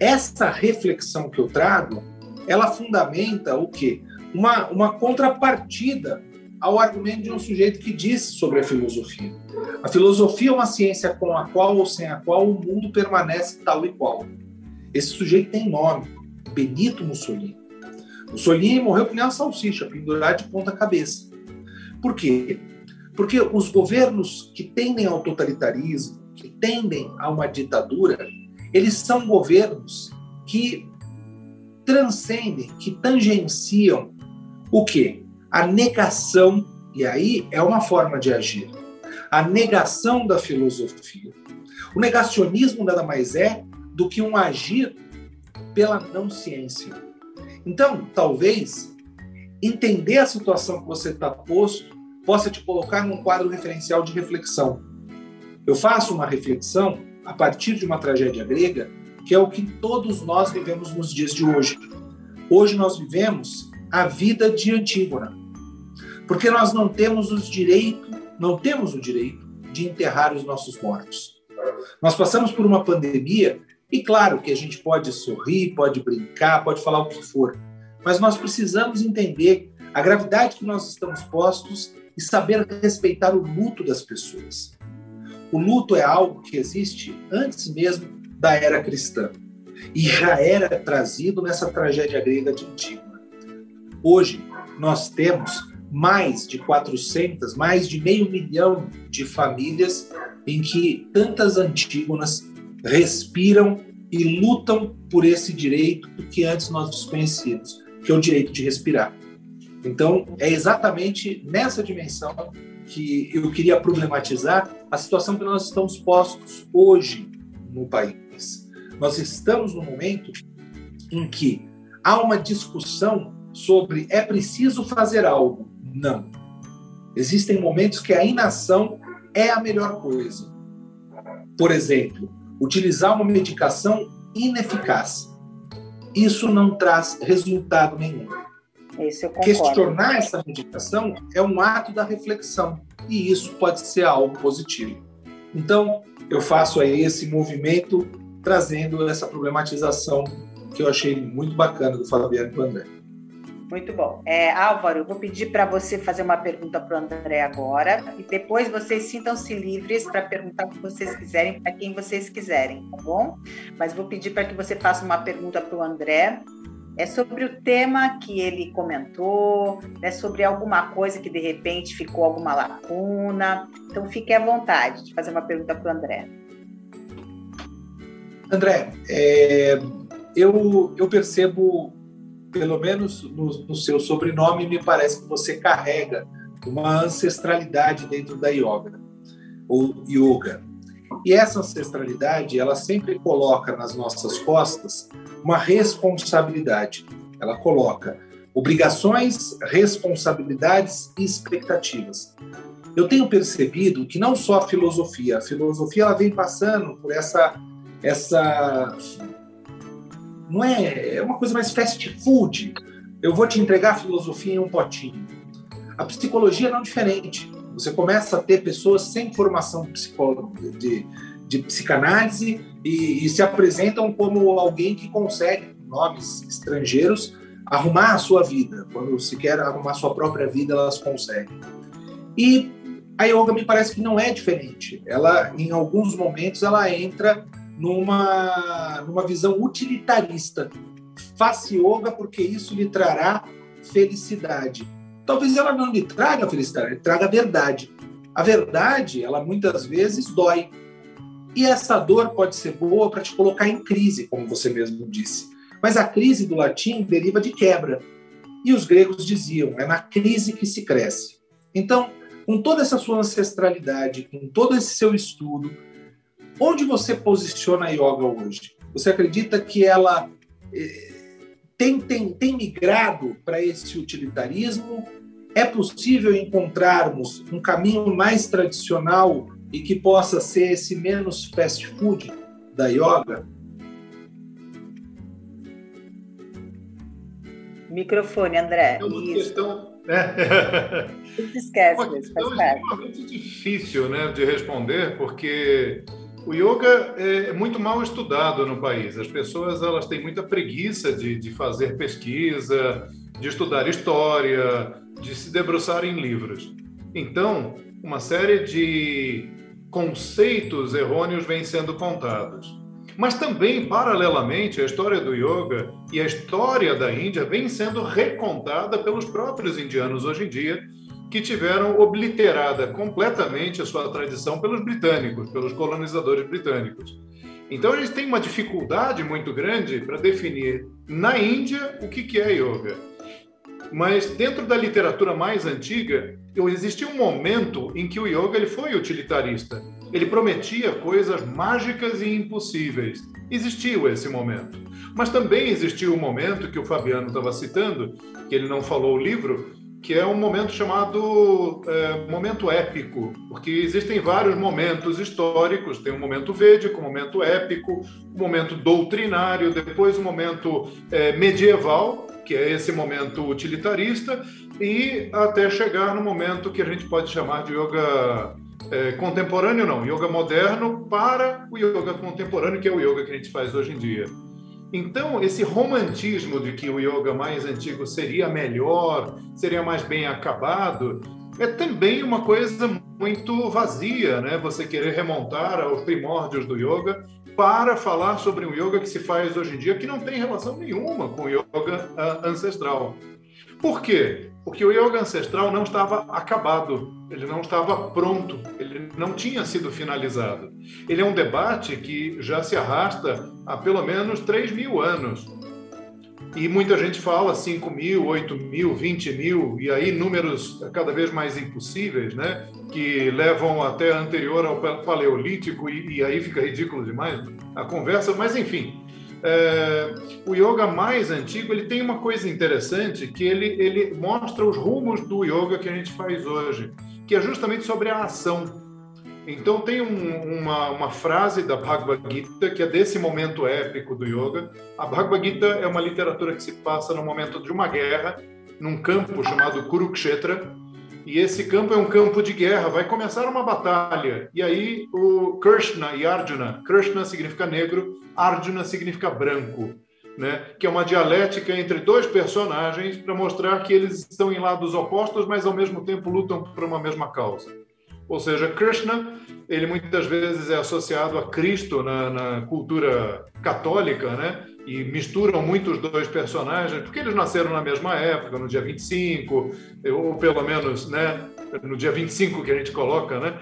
essa reflexão que eu trago, ela fundamenta o quê? Uma, uma contrapartida ao argumento de um sujeito que disse sobre a filosofia. A filosofia é uma ciência com a qual ou sem a qual o mundo permanece tal e qual. Esse sujeito tem nome, Benito Mussolini. Mussolini morreu nem uma salsicha, pendurado de ponta cabeça. Por quê? Porque os governos que tendem ao totalitarismo, que tendem a uma ditadura, eles são governos que transcendem, que tangenciam o quê? A negação, e aí é uma forma de agir, a negação da filosofia. O negacionismo nada mais é do que um agir pela não ciência. Então, talvez entender a situação que você está posto possa te colocar num quadro referencial de reflexão. Eu faço uma reflexão a partir de uma tragédia grega, que é o que todos nós vivemos nos dias de hoje. Hoje nós vivemos a vida de Antígona, porque nós não temos os direitos, não temos o direito de enterrar os nossos mortos. Nós passamos por uma pandemia e claro que a gente pode sorrir, pode brincar, pode falar o que for, mas nós precisamos entender a gravidade que nós estamos postos e saber respeitar o luto das pessoas. O luto é algo que existe antes mesmo da era cristã e já era trazido nessa tragédia grega de Antígona. Hoje, nós temos mais de 400, mais de meio milhão de famílias em que tantas Antígonas respiram e lutam por esse direito que antes nós desconhecíamos, que é o direito de respirar. Então, é exatamente nessa dimensão que eu queria problematizar a situação que nós estamos postos hoje no país. Nós estamos no momento em que há uma discussão sobre é preciso fazer algo. Não. Existem momentos que a inação é a melhor coisa. Por exemplo, utilizar uma medicação ineficaz. Isso não traz resultado nenhum. Questionar essa medicação é um ato da reflexão e isso pode ser algo positivo. Então, eu faço aí esse movimento trazendo essa problematização que eu achei muito bacana do Fabiano do André. Muito bom. É, Álvaro, vou pedir para você fazer uma pergunta para o André agora e depois vocês sintam-se livres para perguntar o que vocês quiserem para quem vocês quiserem, tá bom? Mas vou pedir para que você faça uma pergunta para o André. É sobre o tema que ele comentou, é sobre alguma coisa que de repente ficou alguma lacuna. Então fique à vontade de fazer uma pergunta para o André. André, é, eu, eu percebo pelo menos no, no seu sobrenome, me parece que você carrega uma ancestralidade dentro da yoga, ou yoga. E essa ancestralidade, ela sempre coloca nas nossas costas uma responsabilidade. Ela coloca obrigações, responsabilidades e expectativas. Eu tenho percebido que não só a filosofia, a filosofia ela vem passando por essa essa não é, é uma coisa mais fast food. Eu vou te entregar a filosofia em um potinho. A psicologia não é diferente. Você começa a ter pessoas sem formação de, de psicanálise e, e, se apresentam como alguém que consegue, nomes estrangeiros, arrumar a sua vida. Quando se quer arrumar a sua própria vida, elas conseguem. E a yoga me parece que não é diferente. Ela, em alguns momentos, ela entra numa, numa visão utilitarista. Faça yoga porque isso lhe trará felicidade. Talvez ela não lhe traga felicidade, ela traga a verdade. A verdade, ela muitas vezes dói. E essa dor pode ser boa para te colocar em crise, como você mesmo disse. Mas a crise do latim deriva de quebra. E os gregos diziam: é na crise que se cresce. Então, com toda essa sua ancestralidade, com todo esse seu estudo, onde você posiciona a yoga hoje? Você acredita que ela eh, tem, tem, tem migrado para esse utilitarismo? É possível encontrarmos um caminho mais tradicional e que possa ser esse menos fast food da yoga? Microfone, André. É uma Isso. questão é. Se esquece, Uma questão extremamente difícil né, de responder, porque o yoga é muito mal estudado no país. As pessoas elas têm muita preguiça de, de fazer pesquisa, de estudar história, de se debruçar em livros. Então, uma série de conceitos errôneos vem sendo contados. Mas também, paralelamente, a história do yoga e a história da Índia vem sendo recontada pelos próprios indianos hoje em dia, que tiveram obliterada completamente a sua tradição pelos britânicos, pelos colonizadores britânicos. Então a gente tem uma dificuldade muito grande para definir na Índia o que é yoga. Mas dentro da literatura mais antiga, existia um momento em que o yoga ele foi utilitarista. Ele prometia coisas mágicas e impossíveis. Existiu esse momento. Mas também existiu o um momento que o Fabiano estava citando, que ele não falou o livro, que é um momento chamado é, momento épico, porque existem vários momentos históricos. Tem um momento védico, um momento épico, um momento doutrinário, depois um momento é, medieval, que é esse momento utilitarista, e até chegar no momento que a gente pode chamar de yoga é, contemporâneo, não, yoga moderno para o yoga contemporâneo, que é o yoga que a gente faz hoje em dia. Então, esse romantismo de que o yoga mais antigo seria melhor, seria mais bem acabado, é também uma coisa muito vazia, né? Você querer remontar aos primórdios do yoga para falar sobre um yoga que se faz hoje em dia que não tem relação nenhuma com o yoga uh, ancestral. Por quê? Porque o yoga ancestral não estava acabado, ele não estava pronto, ele não tinha sido finalizado. Ele é um debate que já se arrasta há pelo menos 3 mil anos. E muita gente fala 5 mil, 8 mil, 20 mil, e aí números cada vez mais impossíveis, né? que levam até anterior ao Paleolítico, e, e aí fica ridículo demais a conversa, mas enfim. É, o yoga mais antigo ele tem uma coisa interessante que ele, ele mostra os rumos do yoga que a gente faz hoje, que é justamente sobre a ação. Então tem um, uma, uma frase da Bhagavad Gita que é desse momento épico do yoga. A Bhagavad Gita é uma literatura que se passa no momento de uma guerra, num campo chamado Kurukshetra, e esse campo é um campo de guerra, vai começar uma batalha. E aí o Krishna e Arjuna, Krishna significa negro, Arjuna significa branco, né? Que é uma dialética entre dois personagens para mostrar que eles estão em lados opostos, mas ao mesmo tempo lutam por uma mesma causa. Ou seja, Krishna, ele muitas vezes é associado a Cristo na, na cultura católica, né? e misturam muito os dois personagens, porque eles nasceram na mesma época, no dia 25, ou pelo menos né, no dia 25 que a gente coloca, né?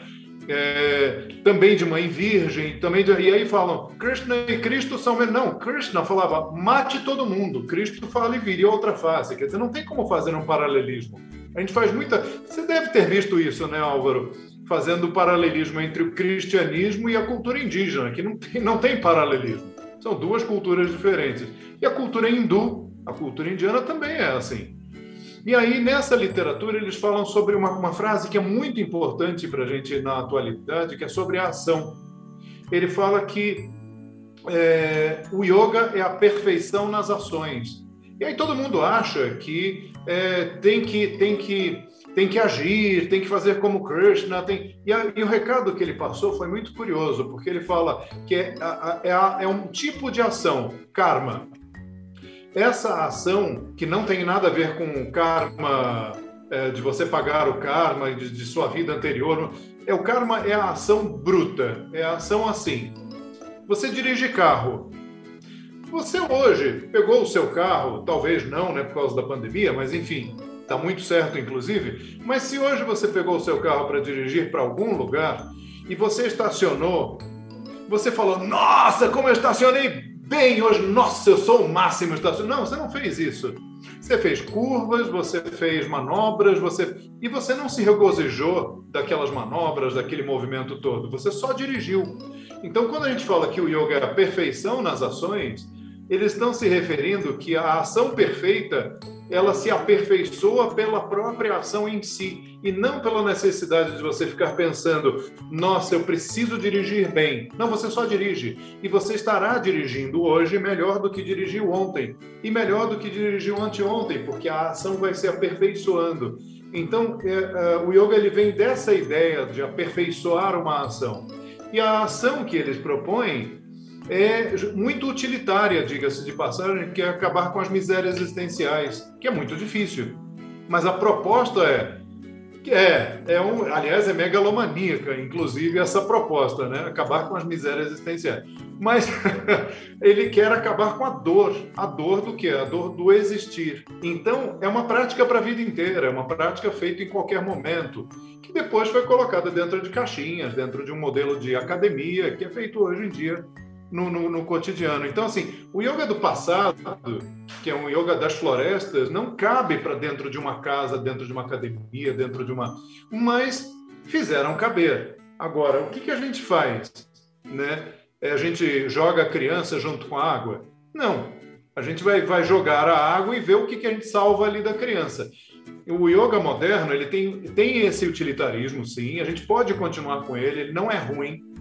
É, também de mãe virgem, também de, e aí falam Krishna e Cristo são não, Krishna falava mate todo mundo, Cristo fala e viria outra face, quer dizer, não tem como fazer um paralelismo. A gente faz muita, você deve ter visto isso, né, Álvaro? Fazendo paralelismo entre o cristianismo e a cultura indígena, que não tem, não tem paralelismo. São duas culturas diferentes. E a cultura hindu, a cultura indiana também é assim. E aí, nessa literatura, eles falam sobre uma, uma frase que é muito importante para a gente na atualidade, que é sobre a ação. Ele fala que é, o yoga é a perfeição nas ações. E aí todo mundo acha que é, tem que tem que tem que agir, tem que fazer como Krishna, tem... E, a, e, o recado que ele passou foi muito curioso, porque ele fala que é, é, é um tipo de ação, karma, essa ação que não tem nada a ver com o karma, é, de você pagar o karma de, de sua vida anterior, é o karma é a ação bruta, é a ação assim. Você dirige carro. Você hoje pegou o seu carro, talvez não, né, por causa da pandemia, mas enfim, está muito certo, inclusive. Mas se hoje você pegou o seu carro para dirigir para algum lugar e você estacionou, você falou: Nossa, como eu estacionei bem hoje, nossa, eu sou o máximo estacionado. Não, você não fez isso. Você fez curvas, você fez manobras, você e você não se regozijou daquelas manobras, daquele movimento todo. Você só dirigiu. Então, quando a gente fala que o yoga é a perfeição nas ações, eles estão se referindo que a ação perfeita ela se aperfeiçoa pela própria ação em si e não pela necessidade de você ficar pensando, nossa, eu preciso dirigir bem. Não, você só dirige e você estará dirigindo hoje melhor do que dirigiu ontem e melhor do que dirigiu anteontem, porque a ação vai se aperfeiçoando. Então, é, é, o yoga ele vem dessa ideia de aperfeiçoar uma ação. E a ação que eles propõem é muito utilitária, diga-se de passagem, que é acabar com as misérias existenciais, que é muito difícil. Mas a proposta é é, é um, aliás, é megalomaníaca, inclusive, essa proposta, né? Acabar com as misérias existenciais. Mas ele quer acabar com a dor. A dor do quê? A dor do existir. Então, é uma prática para a vida inteira, é uma prática feita em qualquer momento, que depois foi colocada dentro de caixinhas, dentro de um modelo de academia, que é feito hoje em dia no, no, no, cotidiano. Então, assim, o yoga do passado, que é um yoga das florestas, não cabe para dentro de uma casa, dentro de uma academia, dentro de uma. Mas fizeram caber. Agora, o que, que a gente faz? Né? É, a gente joga a criança junto com a água? Não. A gente vai, vai jogar a água e ver o que, que a gente salva ali da criança. O yoga moderno ele tem, tem esse utilitarismo, sim. A gente pode continuar com ele, ele não é ruim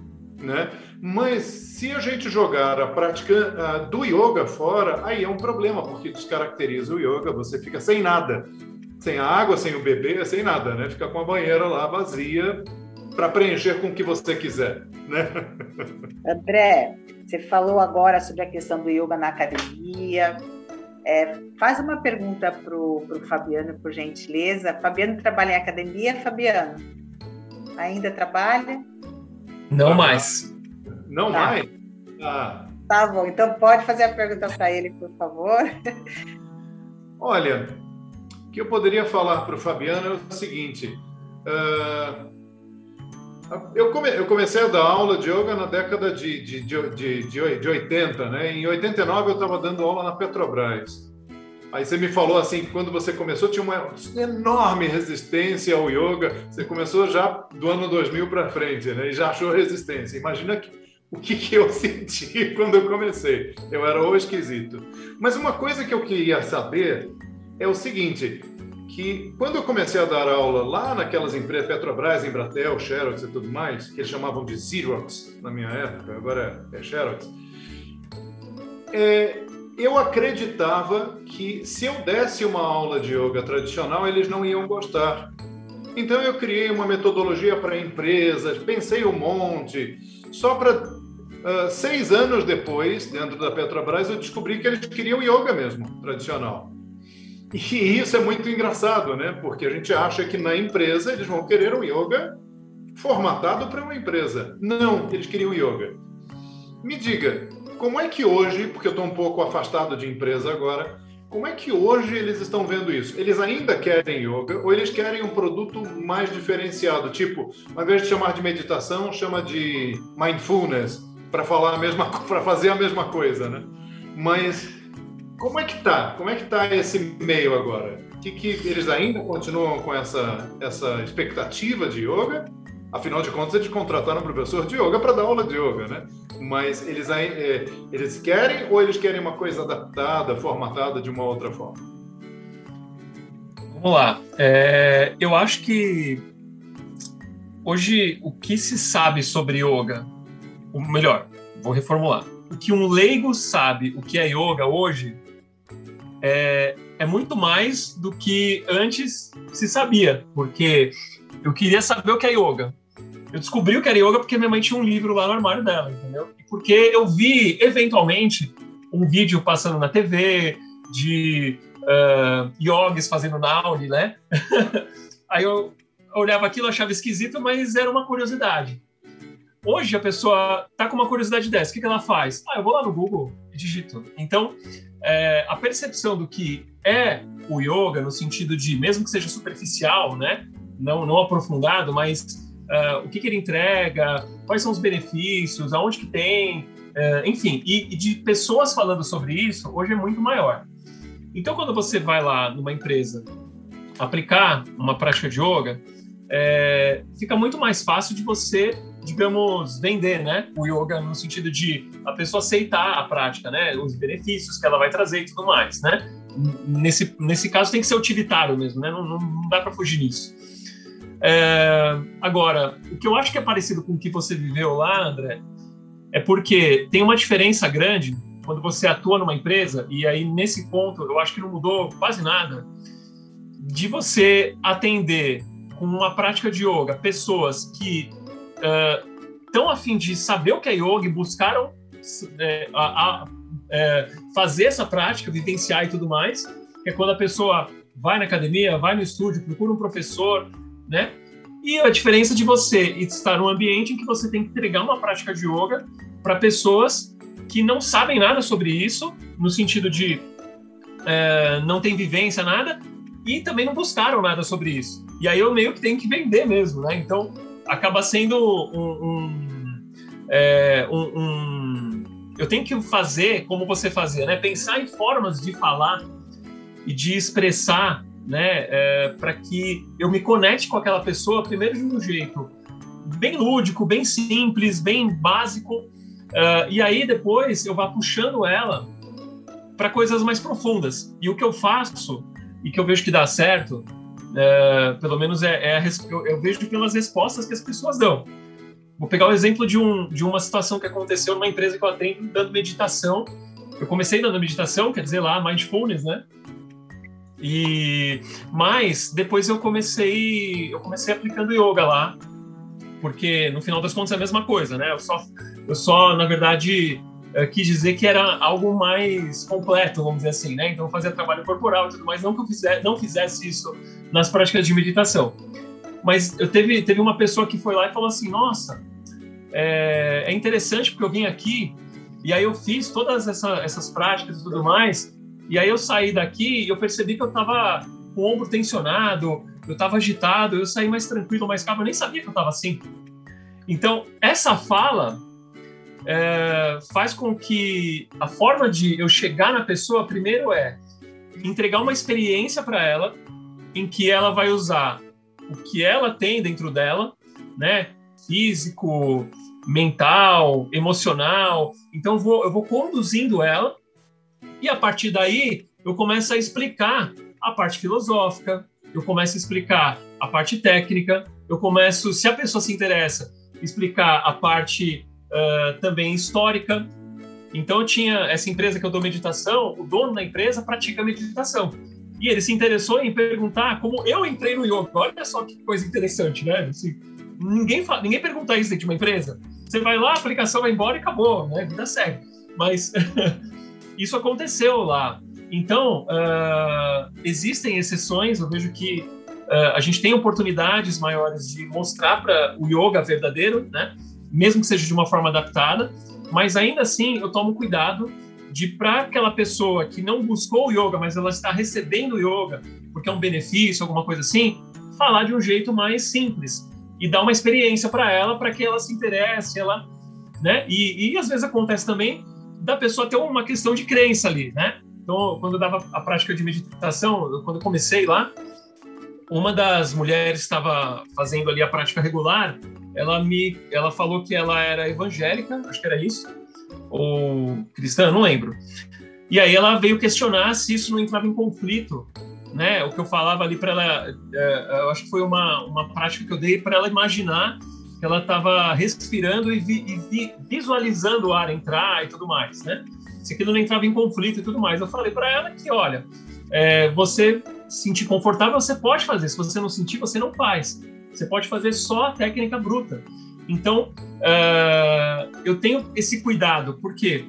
né? Mas se a gente jogar a prática do yoga fora, aí é um problema, porque descaracteriza o yoga, você fica sem nada. Sem a água, sem o bebê, sem nada, né? Fica com a banheira lá vazia para preencher com o que você quiser, né? André, você falou agora sobre a questão do yoga na academia. É, faz uma pergunta para o Fabiano, por gentileza. Fabiano trabalha em academia, Fabiano? Ainda trabalha? Não ah, mais. Não tá. mais? Ah. Tá bom, então pode fazer a pergunta para ele, por favor. Olha, o que eu poderia falar para o Fabiano é o seguinte. Uh, eu, come, eu, comecei a dar aula de yoga na década de, de, de, de, de 80, né? Em 89 eu estava dando aula na Petrobras. Aí você me falou assim, que quando você começou tinha uma enorme resistência ao yoga. Você começou já do ano 2000 para frente, né? E já achou resistência. Imagina que, o que, que eu senti quando eu comecei. Eu era o esquisito. Mas uma coisa que eu queria saber é o seguinte, que quando eu comecei a dar aula lá naquelas empresas, Petrobras, Embratel, Xerox e tudo mais, que eles chamavam de Xerox na minha época, agora é Xerox, é, eu acreditava que se eu desse uma aula de yoga tradicional, eles não iam gostar. Então eu criei uma metodologia para empresas, pensei um monte. Só para uh, seis anos depois, dentro da Petrobras, eu descobri que eles queriam yoga mesmo, tradicional. E isso é muito engraçado, né? Porque a gente acha que na empresa eles vão querer um yoga formatado para uma empresa. Não, eles queriam yoga. Me diga, como é que hoje, porque eu estou um pouco afastado de empresa agora, como é que hoje eles estão vendo isso? Eles ainda querem yoga ou eles querem um produto mais diferenciado? Tipo, ao invés de chamar de meditação, chama de mindfulness para falar a mesma, para fazer a mesma coisa, né? Mas como é que tá? Como é que tá esse meio agora? Que, que eles ainda continuam com essa essa expectativa de yoga? Afinal de contas, eles contrataram um professor de yoga para dar aula de yoga, né? mas eles, é, eles querem ou eles querem uma coisa adaptada, formatada de uma outra forma? Vamos lá. É, eu acho que hoje o que se sabe sobre yoga, o melhor, vou reformular. O que um leigo sabe o que é yoga hoje é, é muito mais do que antes se sabia, porque eu queria saber o que é yoga. Eu descobri o que era yoga porque minha mãe tinha um livro lá no armário dela, entendeu? E porque eu vi, eventualmente, um vídeo passando na TV, de uh, yogis fazendo nauli, né? Aí eu olhava aquilo, achava esquisito, mas era uma curiosidade. Hoje a pessoa tá com uma curiosidade dessa, o que, que ela faz? Ah, eu vou lá no Google e digito. Então, é, a percepção do que é o yoga, no sentido de, mesmo que seja superficial, né? Não, não aprofundado, mas uh, o que, que, ele entrega, quais são os benefícios, aonde que tem, uh, enfim, e, e, de pessoas falando sobre isso, hoje é muito maior. Então, quando você vai lá numa empresa aplicar uma prática de yoga, é, fica muito mais fácil de você, digamos, vender, né, o yoga no sentido de a pessoa aceitar a prática, né, os benefícios que ela vai trazer e tudo mais, né. Nesse, nesse caso tem que ser utilitário mesmo, né, não, não, dá para fugir nisso. É, agora, o que eu acho que é parecido com o que você viveu lá, André, é porque tem uma diferença grande quando você atua numa empresa, e aí nesse ponto eu acho que não mudou quase nada, de você atender com uma prática de yoga pessoas que estão uh, a fim de saber o que é yoga e buscaram é, a, a, é, fazer essa prática, vivenciar e tudo mais, que é quando a pessoa vai na academia, vai no estúdio, procura um professor, né? E a diferença de você estar num ambiente em que você tem que entregar uma prática de yoga para pessoas que não sabem nada sobre isso, no sentido de é, não tem vivência, nada, e também não buscaram nada sobre isso. E aí eu meio que tenho que vender mesmo, né? Então acaba sendo um, um, é, um, um eu tenho que fazer como você fazia, né? Pensar em formas de falar e de expressar né, é, para que eu me conecte com aquela pessoa, primeiro de um jeito bem lúdico, bem simples, bem básico, uh, e aí depois eu vá puxando ela para coisas mais profundas. E o que eu faço e que eu vejo que dá certo, é, pelo menos é, é eu, eu, vejo pelas respostas que as pessoas dão. Vou pegar o exemplo de, um, de uma situação que aconteceu numa empresa que eu atendo dando meditação. Eu comecei dando meditação, quer dizer lá mindfulness, né? E mas depois eu comecei eu comecei aplicando yoga lá, porque no final das contas é a mesma coisa, né? Eu só eu só na verdade quis dizer que era algo mais completo, vamos dizer assim, né? Então fazia trabalho corporal e tudo mais, não que eu fizesse, não fizesse isso nas práticas de meditação. Mas eu teve teve uma pessoa que foi lá e falou assim: "Nossa, é, é interessante porque eu vim aqui e aí eu fiz todas essa, essas práticas e tudo mais e aí eu saí daqui e eu percebi que eu estava com o ombro tensionado, eu estava agitado, eu saí mais tranquilo, mais calmo, eu nem sabia que eu estava assim. Então, essa fala é, faz com que a forma de eu chegar na pessoa, primeiro é entregar uma experiência para ela, em que ela vai usar o que ela tem dentro dela, né? Físico, mental, emocional. Então, vou, eu vou conduzindo ela e a partir daí, eu começo a explicar a parte filosófica, eu começo a explicar a parte técnica, eu começo, se a pessoa se interessa, explicar a parte uh, também histórica. Então, eu tinha essa empresa que eu dou meditação, o dono da empresa pratica meditação. E ele se interessou em perguntar como eu entrei no yoga. Olha só que coisa interessante, né? Assim, ninguém, fala, ninguém pergunta isso dentro de uma empresa. Você vai lá, a aplicação vai embora e acabou, né? Vida segue. Mas isso aconteceu lá. Então, uh, existem exceções, eu vejo que uh, a gente tem oportunidades maiores de mostrar para o yoga verdadeiro, né? mesmo que seja de uma forma adaptada, mas ainda assim eu tomo cuidado de para aquela pessoa que não buscou o yoga, mas ela está recebendo o yoga porque é um benefício, alguma coisa assim, falar de um jeito mais simples e dar uma experiência para ela, para que ela se interesse, ela, né? E, e às vezes acontece também da pessoa ter uma questão de crença ali, né? Então, quando eu dava a prática de meditação, quando eu comecei lá, uma das mulheres estava fazendo ali a prática regular, ela me, ela falou que ela era evangélica, acho que era isso, ou cristã, não lembro. E aí ela veio questionar se isso não entrava em conflito, né? O que eu falava ali para ela, é, eu acho que foi uma, uma prática que eu dei para ela imaginar ela estava respirando e, vi, e vi, visualizando o ar entrar e tudo mais, né? Se aquilo não entrava em conflito e tudo mais. Eu falei para ela que, olha, é, você se sentir confortável, você pode fazer. Se você não sentir, você não faz. Você pode fazer só a técnica bruta. Então, uh, eu tenho esse cuidado, porque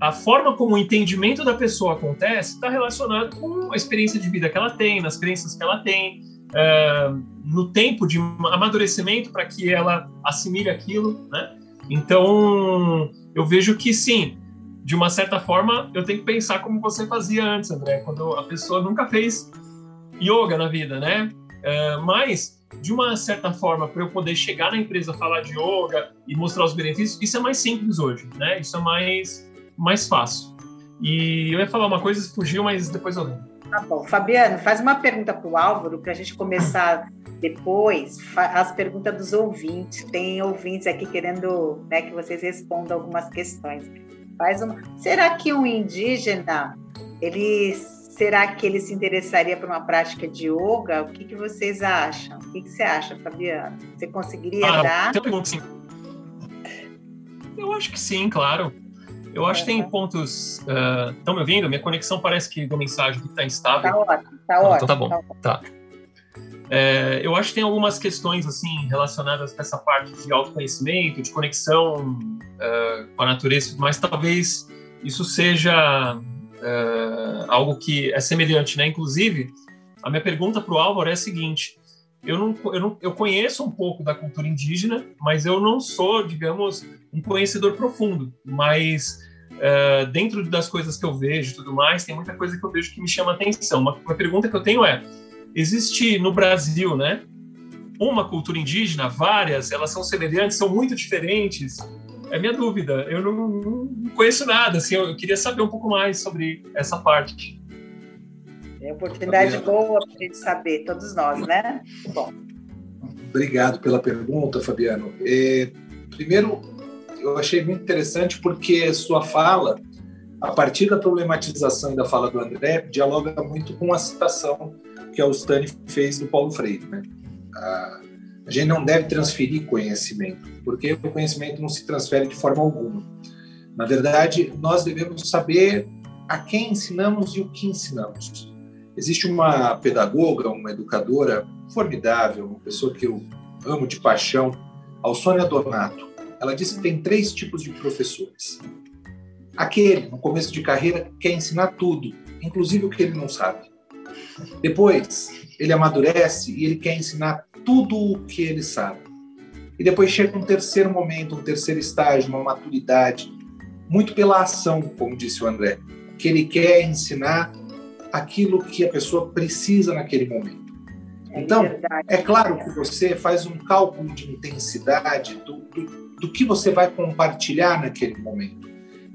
a forma como o entendimento da pessoa acontece está relacionado com a experiência de vida que ela tem, nas crenças que ela tem, é, no tempo de amadurecimento para que ela assimile aquilo, né? Então, eu vejo que sim, de uma certa forma, eu tenho que pensar como você fazia antes, André, quando a pessoa nunca fez yoga na vida, né? É, mas, de uma certa forma, para eu poder chegar na empresa, falar de yoga e mostrar os benefícios, isso é mais simples hoje, né? Isso é mais mais fácil. E eu ia falar uma coisa, fugiu, mas depois eu lembro. Tá bom. Fabiano, faz uma pergunta para o Álvaro, para a gente começar depois as perguntas dos ouvintes. Tem ouvintes aqui querendo né, que vocês respondam algumas questões. Faz uma... Será que um indígena, ele será que ele se interessaria por uma prática de yoga? O que, que vocês acham? O que, que você acha, Fabiano? Você conseguiria ah, dar? Eu. Eu acho que sim, claro. Eu acho que tem pontos. Estão uh, me ouvindo? Minha conexão parece que deu mensagem que está instável. Está ótimo, está ah, ótimo. Então tá bom. Tá. tá. É, eu acho que tem algumas questões assim relacionadas com essa parte de autoconhecimento, de conexão uh, com a natureza, mas talvez isso seja uh, algo que é semelhante, né? Inclusive, a minha pergunta para o Álvaro é a seguinte: eu não, eu não, eu conheço um pouco da cultura indígena, mas eu não sou, digamos, um conhecedor profundo. Mas uh, dentro das coisas que eu vejo, e tudo mais, tem muita coisa que eu vejo que me chama atenção. Uma, uma pergunta que eu tenho é: existe no Brasil, né, uma cultura indígena, várias, elas são semelhantes, são muito diferentes? É minha dúvida. Eu não, não conheço nada. Assim, eu queria saber um pouco mais sobre essa parte. É oportunidade Fabiano. boa para a gente saber, todos nós, né? Bom. Obrigado pela pergunta, Fabiano. É, primeiro, eu achei muito interessante porque sua fala, a partir da problematização e da fala do André, dialoga muito com a citação que a Ustani fez do Paulo Freire. Né? A, a gente não deve transferir conhecimento, porque o conhecimento não se transfere de forma alguma. Na verdade, nós devemos saber a quem ensinamos e o que ensinamos. Existe uma pedagoga, uma educadora formidável, uma pessoa que eu amo de paixão, Alsônia Donato. Ela disse que tem três tipos de professores. Aquele, no começo de carreira, quer ensinar tudo, inclusive o que ele não sabe. Depois, ele amadurece e ele quer ensinar tudo o que ele sabe. E depois chega um terceiro momento, um terceiro estágio, uma maturidade, muito pela ação, como disse o André, que ele quer ensinar aquilo que a pessoa precisa naquele momento. É então, é claro que você faz um cálculo de intensidade do, do, do que você vai compartilhar naquele momento.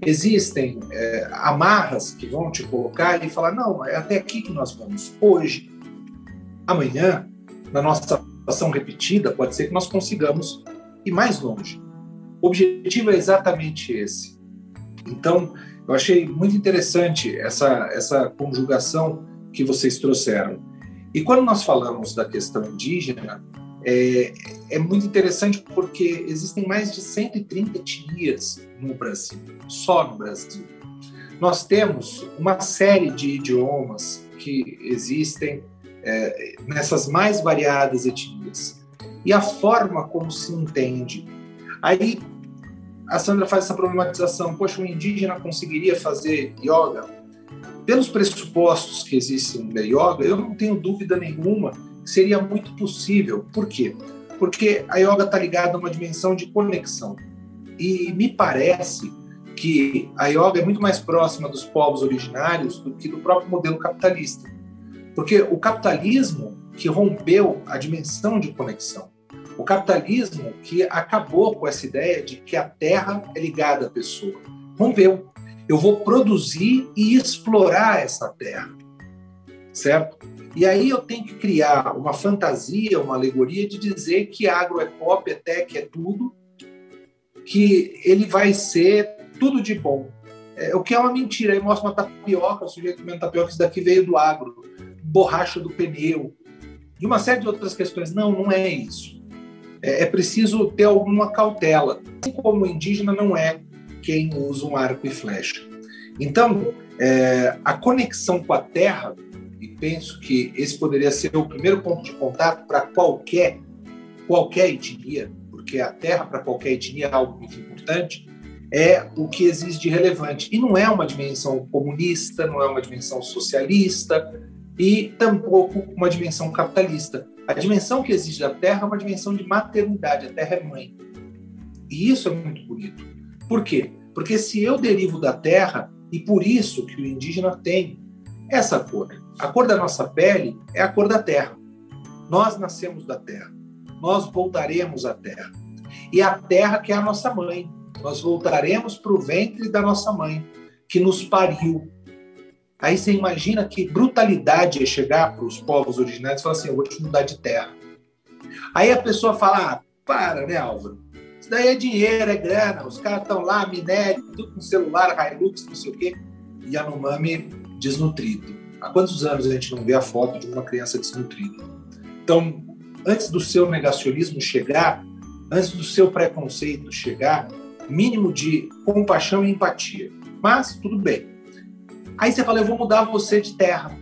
Existem é, amarras que vão te colocar e falar: não, é até aqui que nós vamos. Hoje, amanhã, na nossa ação repetida, pode ser que nós consigamos ir mais longe. O objetivo é exatamente esse. Então, eu achei muito interessante essa, essa conjugação que vocês trouxeram. E quando nós falamos da questão indígena, é, é muito interessante porque existem mais de 130 etnias no Brasil, só no Brasil. Nós temos uma série de idiomas que existem é, nessas mais variadas etnias. E a forma como se entende. Aí a Sandra faz essa problematização. Poxa, um indígena conseguiria fazer yoga? Pelos pressupostos que existem da yoga, eu não tenho dúvida nenhuma que seria muito possível. Por quê? Porque a yoga está ligada a uma dimensão de conexão. E me parece que a yoga é muito mais próxima dos povos originários do que do próprio modelo capitalista. Porque o capitalismo que rompeu a dimensão de conexão. O capitalismo que acabou com essa ideia de que a terra é ligada à pessoa. Rompeu. Eu vou produzir e explorar essa terra. Certo? E aí eu tenho que criar uma fantasia, uma alegoria de dizer que agro é pop, é tech, é tudo, que ele vai ser tudo de bom. É, o que é uma mentira. Aí mostra uma tapioca, o sujeito comendo tapioca, isso daqui veio do agro, borracha do pneu, e uma série de outras questões. Não, não é isso é, é preciso ter alguma cautela. Assim como o indígena não é quem usa um arco e flecha. Então, é, a conexão com a terra, e penso que esse poderia ser o primeiro ponto de contato para qualquer, qualquer etnia, porque a terra para qualquer etnia é algo muito importante, é o que existe de relevante. E não é uma dimensão comunista, não é uma dimensão socialista e tampouco uma dimensão capitalista. A dimensão que existe da Terra é uma dimensão de maternidade, a Terra é mãe. E isso é muito bonito. Por quê? Porque se eu derivo da Terra, e por isso que o indígena tem essa cor. A cor da nossa pele é a cor da Terra. Nós nascemos da Terra. Nós voltaremos à Terra. E a Terra que é a nossa mãe. Nós voltaremos para o ventre da nossa mãe, que nos pariu. Aí você imagina que brutalidade é chegar para os povos originários e falar assim: eu vou te mudar de terra. Aí a pessoa fala: ah, para, né, Álvaro? Isso daí é dinheiro, é grana. Os caras estão lá, minério, tudo com celular, Hilux, não sei o quê. Yanomami desnutrido. Há quantos anos a gente não vê a foto de uma criança desnutrida? Então, antes do seu negacionismo chegar, antes do seu preconceito chegar, mínimo de compaixão e empatia. Mas tudo bem. Aí você fala, eu vou mudar você de terra.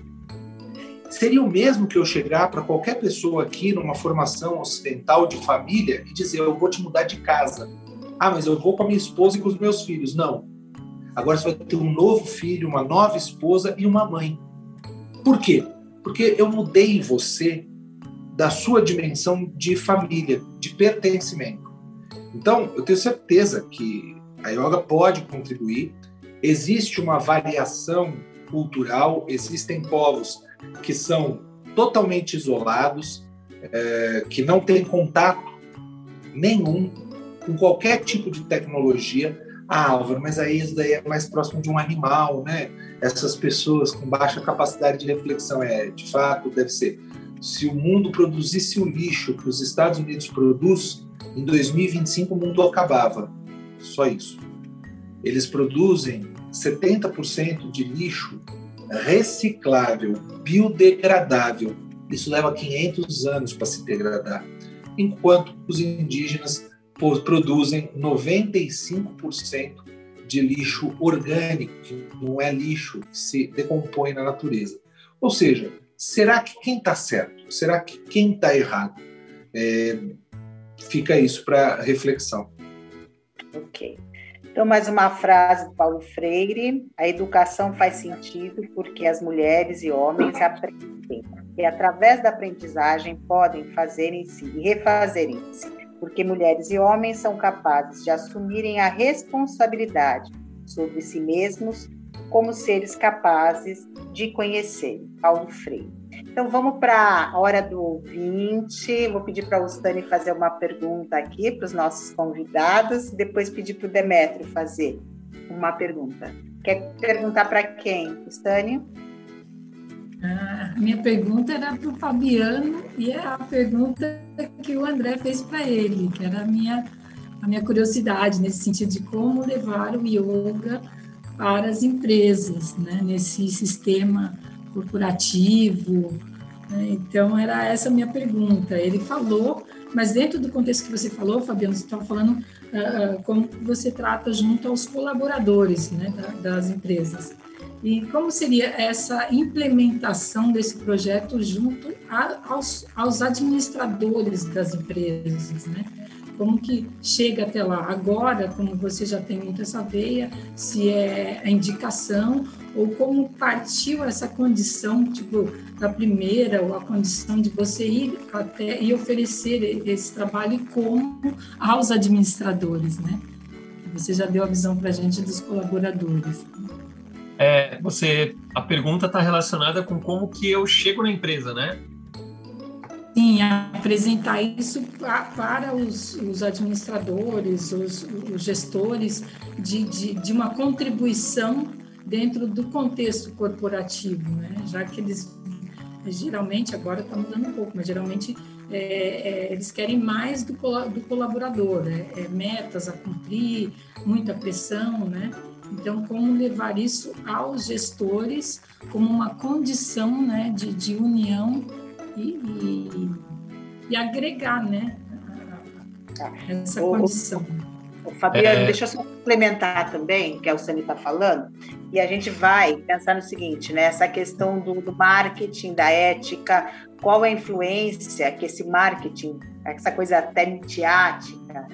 Seria o mesmo que eu chegar para qualquer pessoa aqui numa formação ocidental de família e dizer, eu vou te mudar de casa. Ah, mas eu vou com a minha esposa e com os meus filhos. Não. Agora você vai ter um novo filho, uma nova esposa e uma mãe. Por quê? Porque eu mudei você da sua dimensão de família, de pertencimento. Então, eu tenho certeza que a yoga pode contribuir. Existe uma variação cultural, existem povos que são totalmente isolados, é, que não têm contato nenhum com qualquer tipo de tecnologia. Ah, Álvaro, mas aí isso daí é mais próximo de um animal, né? Essas pessoas com baixa capacidade de reflexão, é, de fato, deve ser. Se o mundo produzisse o lixo que os Estados Unidos produz, em 2025 o mundo acabava. Só isso. Eles produzem 70% de lixo reciclável, biodegradável. Isso leva 500 anos para se degradar. Enquanto os indígenas produzem 95% de lixo orgânico, que não é lixo que se decompõe na natureza. Ou seja, será que quem está certo? Será que quem está errado? É, fica isso para reflexão. Ok. Então, mais uma frase do Paulo Freire: a educação faz sentido porque as mulheres e homens aprendem, e através da aprendizagem podem fazer em si e refazer em si, porque mulheres e homens são capazes de assumirem a responsabilidade sobre si mesmos como seres capazes de conhecer. Paulo Freire. Então vamos para a hora do ouvinte. Vou pedir para o Stani fazer uma pergunta aqui para os nossos convidados, depois pedir para o Demetrio fazer uma pergunta. Quer perguntar para quem, Stani? A minha pergunta era para o Fabiano e é a pergunta que o André fez para ele, que era a minha, a minha curiosidade nesse sentido de como levar o yoga para as empresas, né, nesse sistema corporativo. Né? Então, era essa a minha pergunta. Ele falou, mas dentro do contexto que você falou, Fabiano, você estava falando uh, como você trata junto aos colaboradores né, da, das empresas. E como seria essa implementação desse projeto junto a, aos, aos administradores das empresas, né? Como que chega até lá. Agora, como você já tem muito essa veia, se é a indicação ou como partiu essa condição, tipo, da primeira, ou a condição de você ir até e oferecer esse trabalho como aos administradores, né? Você já deu a visão para a gente dos colaboradores. É, você, a pergunta está relacionada com como que eu chego na empresa, né? Sim, apresentar isso para os, os administradores, os, os gestores, de, de, de, uma contribuição dentro do contexto corporativo, né? já que eles geralmente, agora está mudando um pouco, mas geralmente é, é, eles querem mais do, do colaborador, né? é, metas a cumprir, muita pressão, né? Então, como levar isso aos gestores como uma condição né, de, de união e, e, e agregar né, essa condição. O, Fabiano, é... deixa eu só complementar também, que é o Sani está falando, e a gente vai pensar no seguinte, né? Essa questão do, do marketing, da ética, qual é a influência que esse marketing, essa coisa até midiática,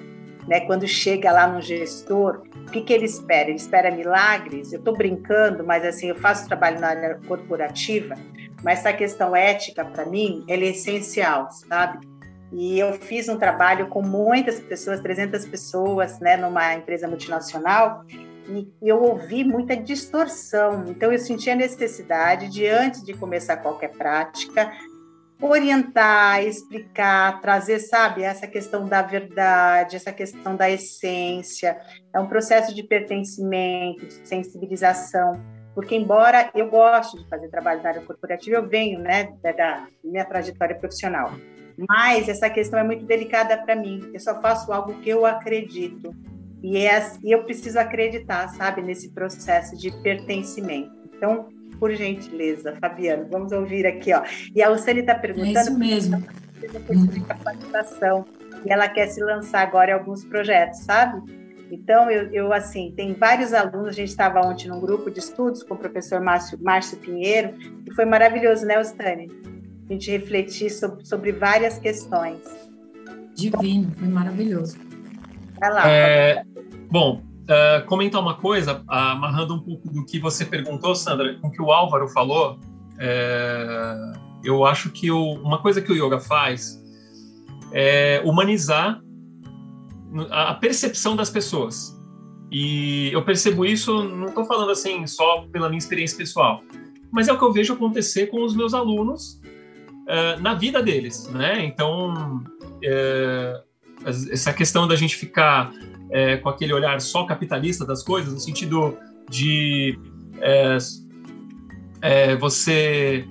né? Quando chega lá no gestor, o que, que ele espera? Ele espera milagres? Eu estou brincando, mas assim, eu faço trabalho na área corporativa, mas essa questão ética, para mim, ela é essencial, sabe? E eu fiz um trabalho com muitas pessoas, 300 pessoas, né, numa empresa multinacional, e eu ouvi muita distorção. Então, eu senti a necessidade de, antes de começar qualquer prática, orientar, explicar, trazer, sabe, essa questão da verdade, essa questão da essência. É um processo de pertencimento, de sensibilização. Porque, embora eu goste de fazer trabalho na área corporativa, eu venho né, da minha trajetória profissional. Mas essa questão é muito delicada para mim. Eu só faço algo que eu acredito. E, é, e eu preciso acreditar, sabe, nesse processo de pertencimento. Então, por gentileza, Fabiano, vamos ouvir aqui, ó. E a Luciane está perguntando. É isso mesmo. De capacitação. E ela quer se lançar agora em alguns projetos, sabe? Então, eu, eu, assim, tem vários alunos, a gente estava ontem num grupo de estudos com o professor Márcio, Márcio Pinheiro, e foi maravilhoso, né, Ostane? A gente refletir sobre, sobre várias questões. Divino, foi maravilhoso. Vai lá. É, bom, uh, comentar uma coisa, amarrando um pouco do que você perguntou, Sandra, com o que o Álvaro falou. É, eu acho que o, uma coisa que o yoga faz é humanizar a percepção das pessoas. E eu percebo isso, não estou falando assim só pela minha experiência pessoal, mas é o que eu vejo acontecer com os meus alunos uh, na vida deles, né? Então, uh, essa questão da gente ficar é, com aquele olhar só capitalista das coisas, no sentido de você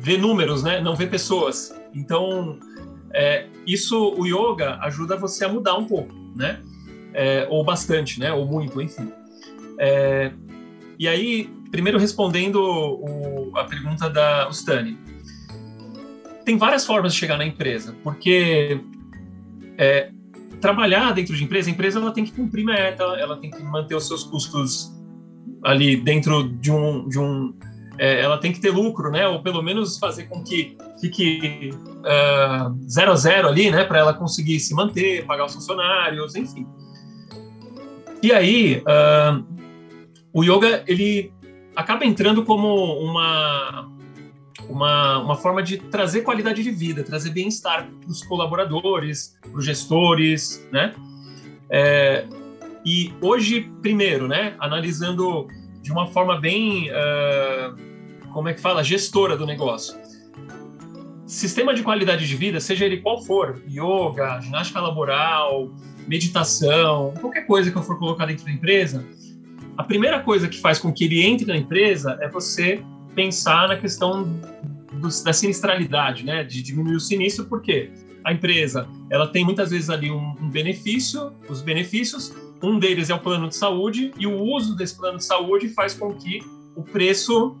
ver números, né? não ver pessoas. Então, é, isso, o yoga ajuda você a mudar um pouco, né? É, ou bastante, né? Ou muito, enfim. É, e aí, primeiro respondendo o, a pergunta da Ustani. Tem várias formas de chegar na empresa, porque é, trabalhar dentro de empresa, a empresa ela tem que cumprir meta, ela tem que manter os seus custos ali dentro de um, de um é, ela tem que ter lucro, né? Ou pelo menos fazer com que fique uh, zero a zero ali, né? Para ela conseguir se manter, pagar os funcionários, enfim. E aí, uh, o yoga ele acaba entrando como uma uma, uma forma de trazer qualidade de vida, trazer bem-estar para os colaboradores, para os gestores, né? É, e hoje, primeiro, né, analisando de uma forma bem, uh, como é que fala, gestora do negócio. Sistema de qualidade de vida, seja ele qual for, yoga, ginástica laboral, meditação, qualquer coisa que eu for colocar dentro da empresa, a primeira coisa que faz com que ele entre na empresa é você pensar na questão do, da sinistralidade, né? De diminuir o sinistro, porque a empresa ela tem muitas vezes ali um, um benefício, os benefícios, um deles é o plano de saúde, e o uso desse plano de saúde faz com que o preço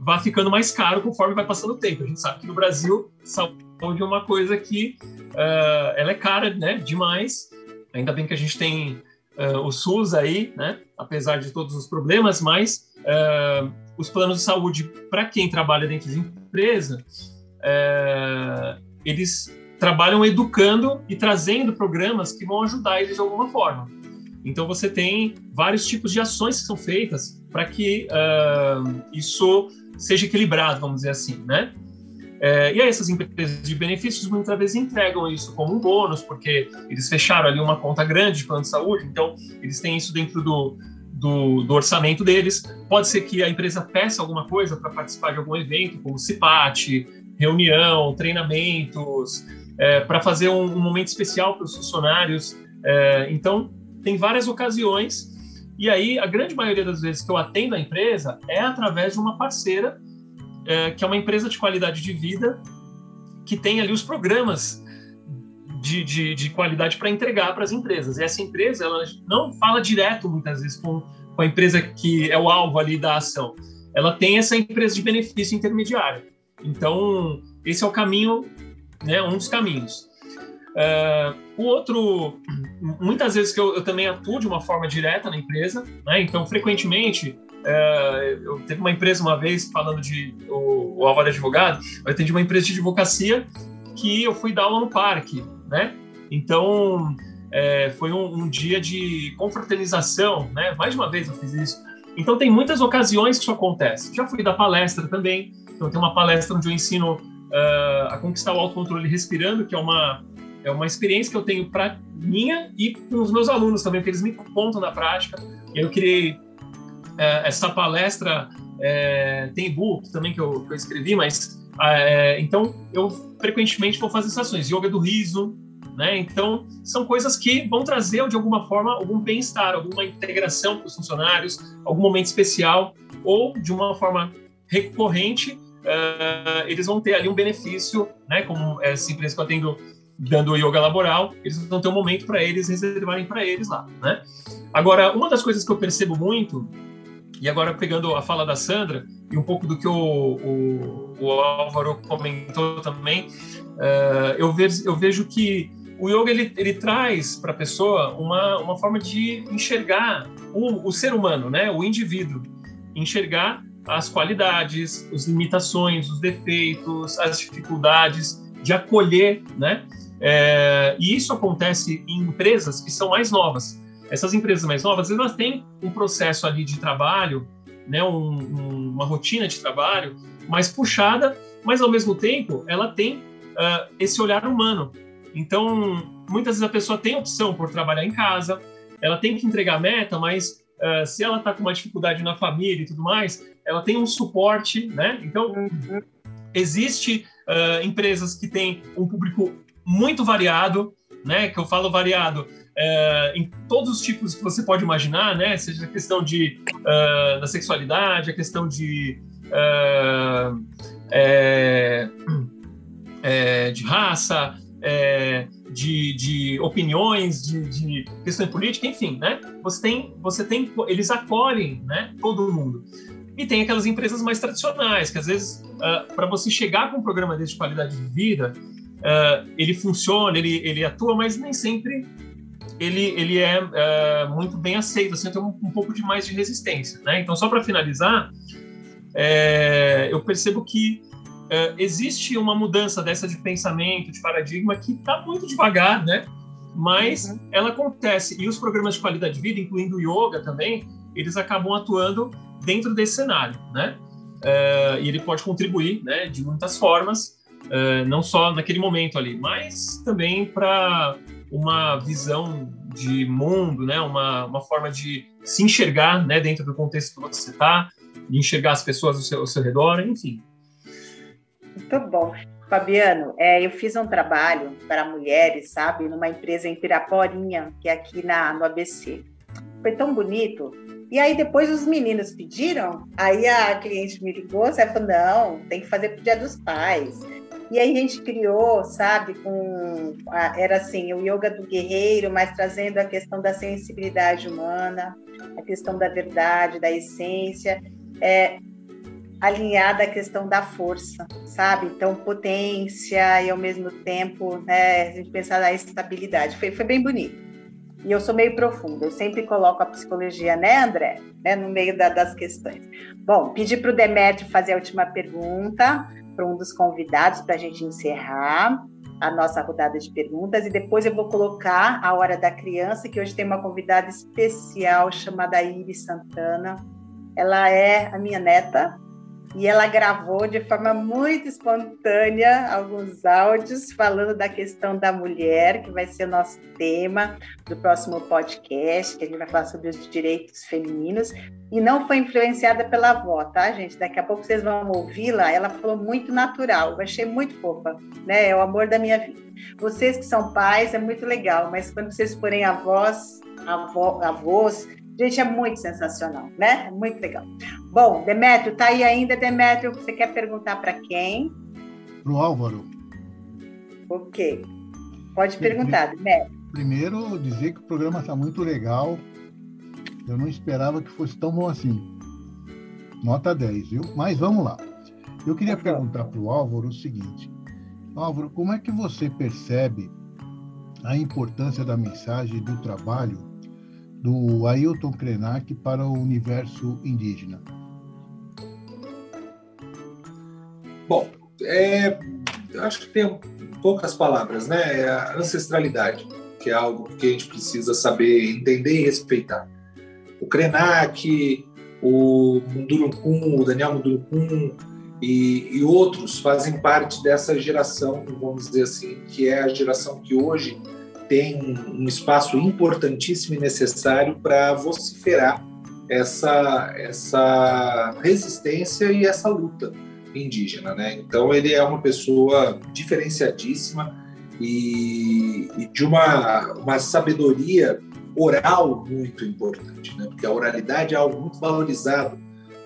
vá ficando mais caro conforme vai passando o tempo. A gente sabe que no Brasil, saúde é uma coisa que uh, ela é cara né, demais. Ainda bem que a gente tem uh, o SUS aí, né, apesar de todos os problemas, mas uh, os planos de saúde para quem trabalha dentro de empresa, eles trabalham educando e trazendo programas que vão ajudar eles de alguma forma. Então você tem vários tipos de ações que são feitas para que uh, isso seja equilibrado, vamos dizer assim, né? É, e aí essas empresas de benefícios muitas vezes entregam isso como um bônus, porque eles fecharam ali uma conta grande de plano de saúde, então eles têm isso dentro do, do, do, orçamento deles. Pode ser que a empresa peça alguma coisa para participar de algum evento, como CIPAT, reunião, treinamentos, é, para fazer um, um, momento especial para os funcionários. É, então, tem várias ocasiões. E aí, a grande maioria das vezes que eu atendo a empresa é através de uma parceira, é, que é uma empresa de qualidade de vida, que tem ali os programas de, de, de qualidade para entregar para as empresas. E essa empresa ela não fala direto, muitas vezes, com, com a empresa que é o alvo ali da ação. Ela tem essa empresa de benefício intermediário. Então, esse é o caminho, né, um dos caminhos. Uh, o outro, muitas vezes que eu, eu, também atuo de uma forma direta na empresa, né? então frequentemente, uh, eu teve uma empresa uma vez falando de o, o Álvaro Advogado, eu atendi uma empresa de advocacia que eu fui dar aula no parque, né? Então, é, foi um, um, dia de confraternização, né? Mais uma vez eu fiz isso. Então tem muitas ocasiões que isso acontece. Já fui dar palestra também, então tem uma palestra onde eu ensino uh, a conquistar o autocontrole respirando, que é uma é uma experiência que eu tenho para minha e com os meus alunos também, que eles me contam na prática. Eu criei uh, essa palestra, uh, tem e-book também que eu, que eu escrevi, mas uh, então eu frequentemente vou fazer sessões, yoga do riso, né? Então, são coisas que vão trazer, de alguma forma, algum bem-estar, alguma integração para os funcionários, algum momento especial, ou de uma forma recorrente, uh, eles vão ter ali um benefício, né? Como essa empresa que eu atendo dando yoga laboral, eles vão ter um momento para eles reservarem para eles lá, né? Agora, uma das coisas que eu percebo muito, e agora pegando a fala da Sandra e um pouco do que o, o, o Álvaro comentou também, uh, eu, vejo, eu vejo que o yoga ele, ele traz para a pessoa uma, uma forma de enxergar o, o ser humano, né? O indivíduo, enxergar as qualidades, as limitações, os defeitos, as dificuldades, de acolher, né? É, e isso acontece em empresas que são mais novas. Essas empresas mais novas, elas têm um processo ali de trabalho, né, um, um, uma rotina de trabalho mais puxada, mas ao mesmo tempo ela tem uh, esse olhar humano. Então, muitas vezes a pessoa tem opção por trabalhar em casa, ela tem que entregar meta, mas uh, se ela está com uma dificuldade na família e tudo mais, ela tem um suporte, né? Então, uhum. existe uh, empresas que têm um público muito variado, né? Que eu falo variado uh, em todos os tipos que você pode imaginar, né? Seja a questão de uh, da sexualidade, a questão de uh, é, é, de raça, é, de, de, opiniões, de, de política, enfim, né? Você tem, você tem, eles acolhem, né? Todo mundo. E tem aquelas empresas mais tradicionais, que às vezes, uh, para você chegar com um programa desse de qualidade de vida, uh, ele funciona, ele, ele atua, mas nem sempre ele, ele é uh, muito bem aceito, assim, tem um, um, pouco de mais de resistência. Né? Então, só para finalizar, é, eu percebo que existe uma mudança dessa de pensamento, de paradigma, que está muito devagar, né? mas uhum. ela acontece. E os programas de qualidade de vida, incluindo o yoga também, eles acabam atuando dentro desse cenário, né? Uh, e ele pode contribuir, né, de muitas formas, uh, não só naquele momento ali, mas também para uma visão de mundo, né, uma, uma forma de se enxergar, né, dentro do contexto que você está, de enxergar as pessoas ao seu, ao seu redor, enfim. Muito bom. Fabiano, é, eu fiz um trabalho para mulheres, sabe, numa empresa em Piraporinha, que é aqui na, no ABC. Foi tão bonito, e aí depois os meninos pediram, aí a cliente me ligou, você falou, não, tem que fazer pro dia dos pais. E aí a gente criou, sabe, com era assim, o yoga do guerreiro, mas trazendo a questão da sensibilidade humana, a questão da verdade, da essência, é, alinhada à questão da força, sabe? Então, potência e ao mesmo tempo, né, a gente pensar na estabilidade. Foi, foi bem bonito. E eu sou meio profunda, eu sempre coloco a psicologia, né, André? Né, no meio da, das questões. Bom, pedi para o Demetrio fazer a última pergunta para um dos convidados para a gente encerrar a nossa rodada de perguntas e depois eu vou colocar a hora da criança, que hoje tem uma convidada especial chamada Iris Santana. Ela é a minha neta, e ela gravou de forma muito espontânea alguns áudios falando da questão da mulher, que vai ser o nosso tema do próximo podcast, que a gente vai falar sobre os direitos femininos, e não foi influenciada pela avó, tá, gente? Daqui a pouco vocês vão ouvi-la, ela falou muito natural, eu achei muito fofa, né? É o amor da minha vida. Vocês que são pais, é muito legal, mas quando vocês forem avós, avó, avós, Gente, é muito sensacional, né? É muito legal. Bom, Demétrio, tá aí ainda, Demétrio? Você quer perguntar para quem? Para o Álvaro. Ok. Pode perguntar, Demétrio. Primeiro, dizer que o programa está muito legal. Eu não esperava que fosse tão bom assim. Nota 10, viu? Mas vamos lá. Eu queria perguntar para o Álvaro o seguinte: Álvaro, como é que você percebe a importância da mensagem do trabalho do Ailton Krenak para o universo indígena? É, acho que tem poucas palavras, né? É a ancestralidade. que é algo que a gente precisa saber entender e respeitar. O Krenak, o Mundurucum, o Daniel Mundurucum e, e outros fazem parte dessa geração, vamos dizer assim, que é a geração que hoje tem um espaço importantíssimo e necessário para vociferar essa, essa resistência e essa luta indígena. Né? Então, ele é uma pessoa diferenciadíssima e, e de uma, uma sabedoria oral muito importante, né? porque a oralidade é algo muito valorizado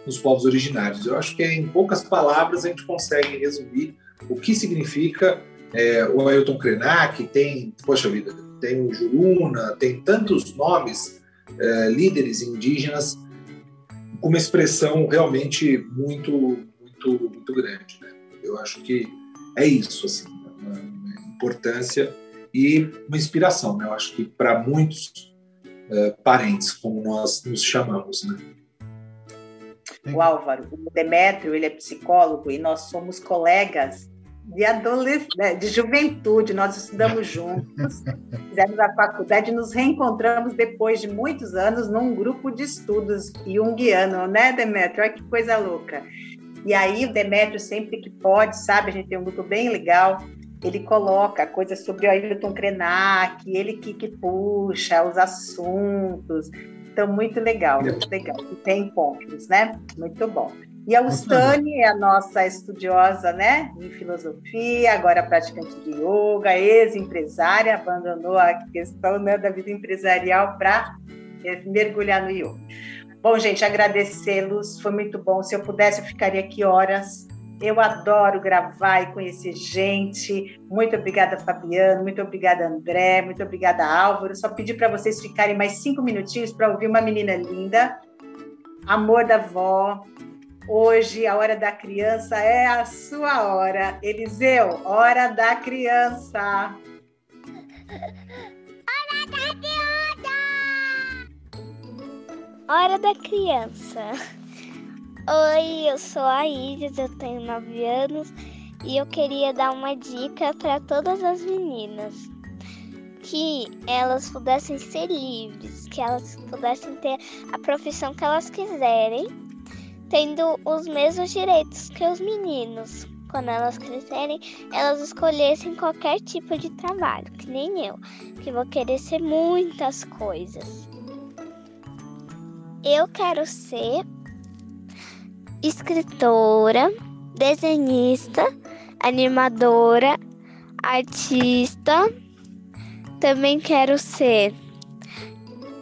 nos povos originários. Eu acho que em poucas palavras a gente consegue resumir o que significa é, o Ailton Krenak, tem, poxa vida, tem o Juruna, tem tantos nomes, é, líderes indígenas, com uma expressão realmente muito, muito, muito grande. Né? Eu acho que é isso, assim, uma, uma importância e uma inspiração. Né? Eu acho que para muitos é, parentes, como nós nos chamamos, né? O Álvaro, o Demétrio, ele é psicólogo e nós somos colegas de adolescência, né, de juventude, nós estudamos juntos, fizemos a faculdade, nos reencontramos depois de muitos anos num grupo de estudos junguiano, né, Demetrio? Olha que coisa louca. E aí o Demetrio, sempre que pode, sabe, a gente tem um grupo bem legal, ele coloca coisas sobre o Ailton Krenak, ele que, que puxa os assuntos, então muito legal, muito legal. E tem encontros, né? Muito bom. E a Ustani é a nossa estudiosa né, em filosofia, agora praticante de yoga, ex-empresária, abandonou a questão né, da vida empresarial para mergulhar no yoga. Bom, gente, agradecê-los, foi muito bom. Se eu pudesse, eu ficaria aqui horas. Eu adoro gravar e conhecer gente. Muito obrigada, Fabiano. Muito obrigada, André. Muito obrigada, Álvaro. Só pedir para vocês ficarem mais cinco minutinhos para ouvir uma menina linda. Amor da Vó, Hoje, a hora da criança é a sua hora. Eliseu, hora da criança. Hora da criança. Oi, eu sou a Iris, eu tenho 9 anos e eu queria dar uma dica para todas as meninas. Que elas pudessem ser livres, que elas pudessem ter a profissão que elas quiserem tendo os mesmos direitos que os meninos. Quando elas crescerem, elas escolhessem qualquer tipo de trabalho, que nem eu, que vou querer ser muitas coisas. Eu quero ser escritora, desenhista, animadora, artista. Também quero ser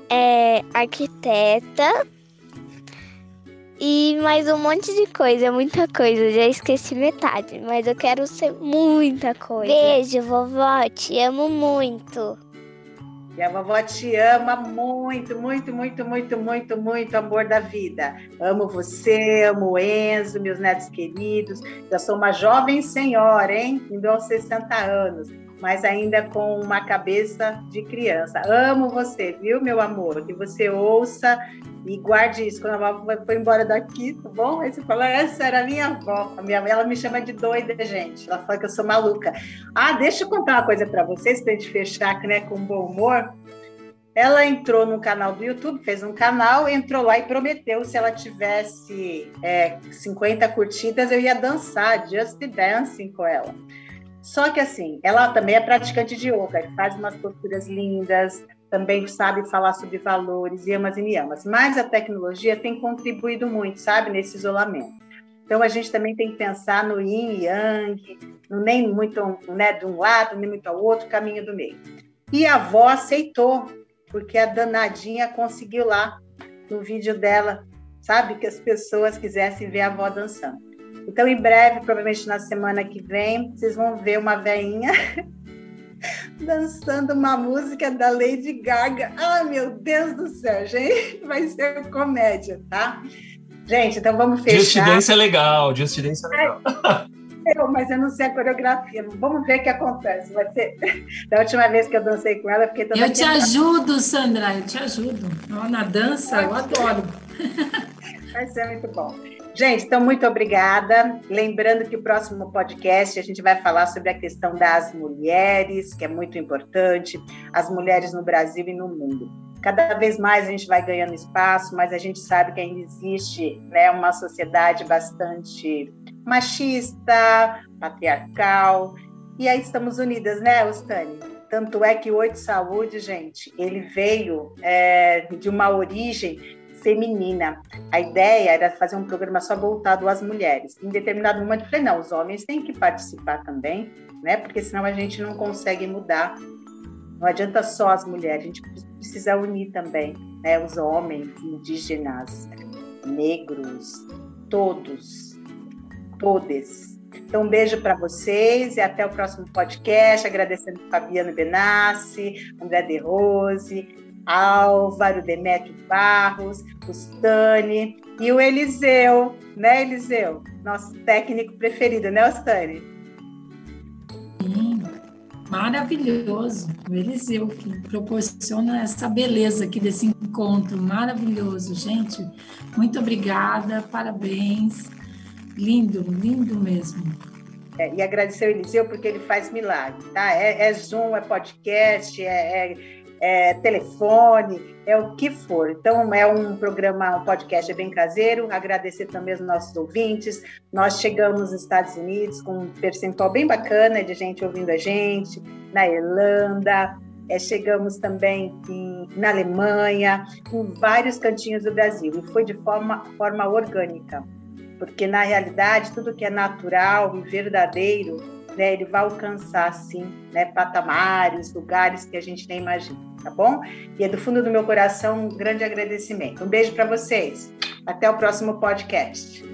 é, arquiteta e mais um monte de coisa, muita coisa. Já esqueci metade, mas eu quero ser muita coisa. Beijo, vovó, te amo muito. E a vovó te ama muito, muito, muito, muito, muito, muito, amor da vida. Amo você, amo o Enzo, meus netos queridos. Já sou uma jovem senhora, hein? Indo aos 60 anos, mas ainda com uma cabeça de criança. Amo você, viu, meu amor? Que você ouça e guarde isso. Quando a avó foi embora daqui, tá bom? Aí você fala, essa era a minha avó. A minha ela me chama de doida, gente. Ela fala que eu sou maluca. Ah, deixa eu contar uma coisa para vocês, para a gente fechar né, com bom humor. Ela entrou no canal do YouTube, fez um canal, entrou lá e prometeu se ela tivesse é, 50 curtidas, eu ia dançar Just Dancing com ela. Só que assim, ela também é praticante de yoga, faz umas posturas lindas, também sabe falar sobre valores, yamas e niyamas. Mas a tecnologia tem contribuído muito, sabe, nesse isolamento. Então a gente também tem que pensar no yin e yang, no nem muito né, de um lado, nem muito ao outro, caminho do meio. E a avó aceitou, porque a danadinha conseguiu lá no vídeo dela, sabe, que as pessoas quisessem ver a avó dançando. Então, em breve, provavelmente na semana que vem, vocês vão ver uma veinha dançando uma música da Lady Gaga. Ah, meu Deus do céu, gente, vai ser comédia, tá? Gente, então vamos fechar. Just Dance é legal, Just Dance é legal. Eu, mas eu não sei a coreografia. Vamos ver o que acontece. Vai ser. Da última vez que eu dancei com ela, eu fiquei toda Eu te ajudo, Sandra, eu te ajudo. Na dança, eu adoro. Vai ser muito bom. Gente, então, muito obrigada. Lembrando que o próximo podcast a gente vai falar sobre a questão das mulheres, que é muito importante, as mulheres no Brasil e no mundo. Cada vez mais a gente vai ganhando espaço, mas a gente sabe que ainda existe né, uma sociedade bastante machista, patriarcal, e aí estamos unidas, né, Ostani? Tanto é que o Oito Saúde, gente, ele veio é, de uma origem feminina. A ideia era fazer um programa só voltado às mulheres. Em determinado momento, eu falei, não, os homens têm que participar também, né? Porque senão a gente não consegue mudar. Não adianta só as mulheres, a gente precisa unir também né? os homens, indígenas, negros, todos, todes. Então, um beijo para vocês e até o próximo podcast. Agradecendo Fabiano Benassi, André De Rose, Álvaro, Demetrio Barros, o Stani e o Eliseu, né, Eliseu? Nosso técnico preferido, né, Stani? Sim, maravilhoso. O Eliseu que proporciona essa beleza aqui desse encontro maravilhoso. Gente, muito obrigada, parabéns. Lindo, lindo mesmo. É, e agradecer o Eliseu porque ele faz milagre, tá? É, é Zoom, é podcast, é, é é, telefone, é o que for. Então, é um programa, um podcast bem caseiro. Agradecer também aos nossos ouvintes. Nós chegamos nos Estados Unidos com um percentual bem bacana de gente ouvindo a gente, na Irlanda, é, chegamos também em, na Alemanha, em vários cantinhos do Brasil, e foi de forma, forma orgânica, porque na realidade tudo que é natural e verdadeiro né, ele vai alcançar, sim, né, patamares, lugares que a gente nem imagina, tá bom? E é do fundo do meu coração um grande agradecimento. Um beijo para vocês. Até o próximo podcast.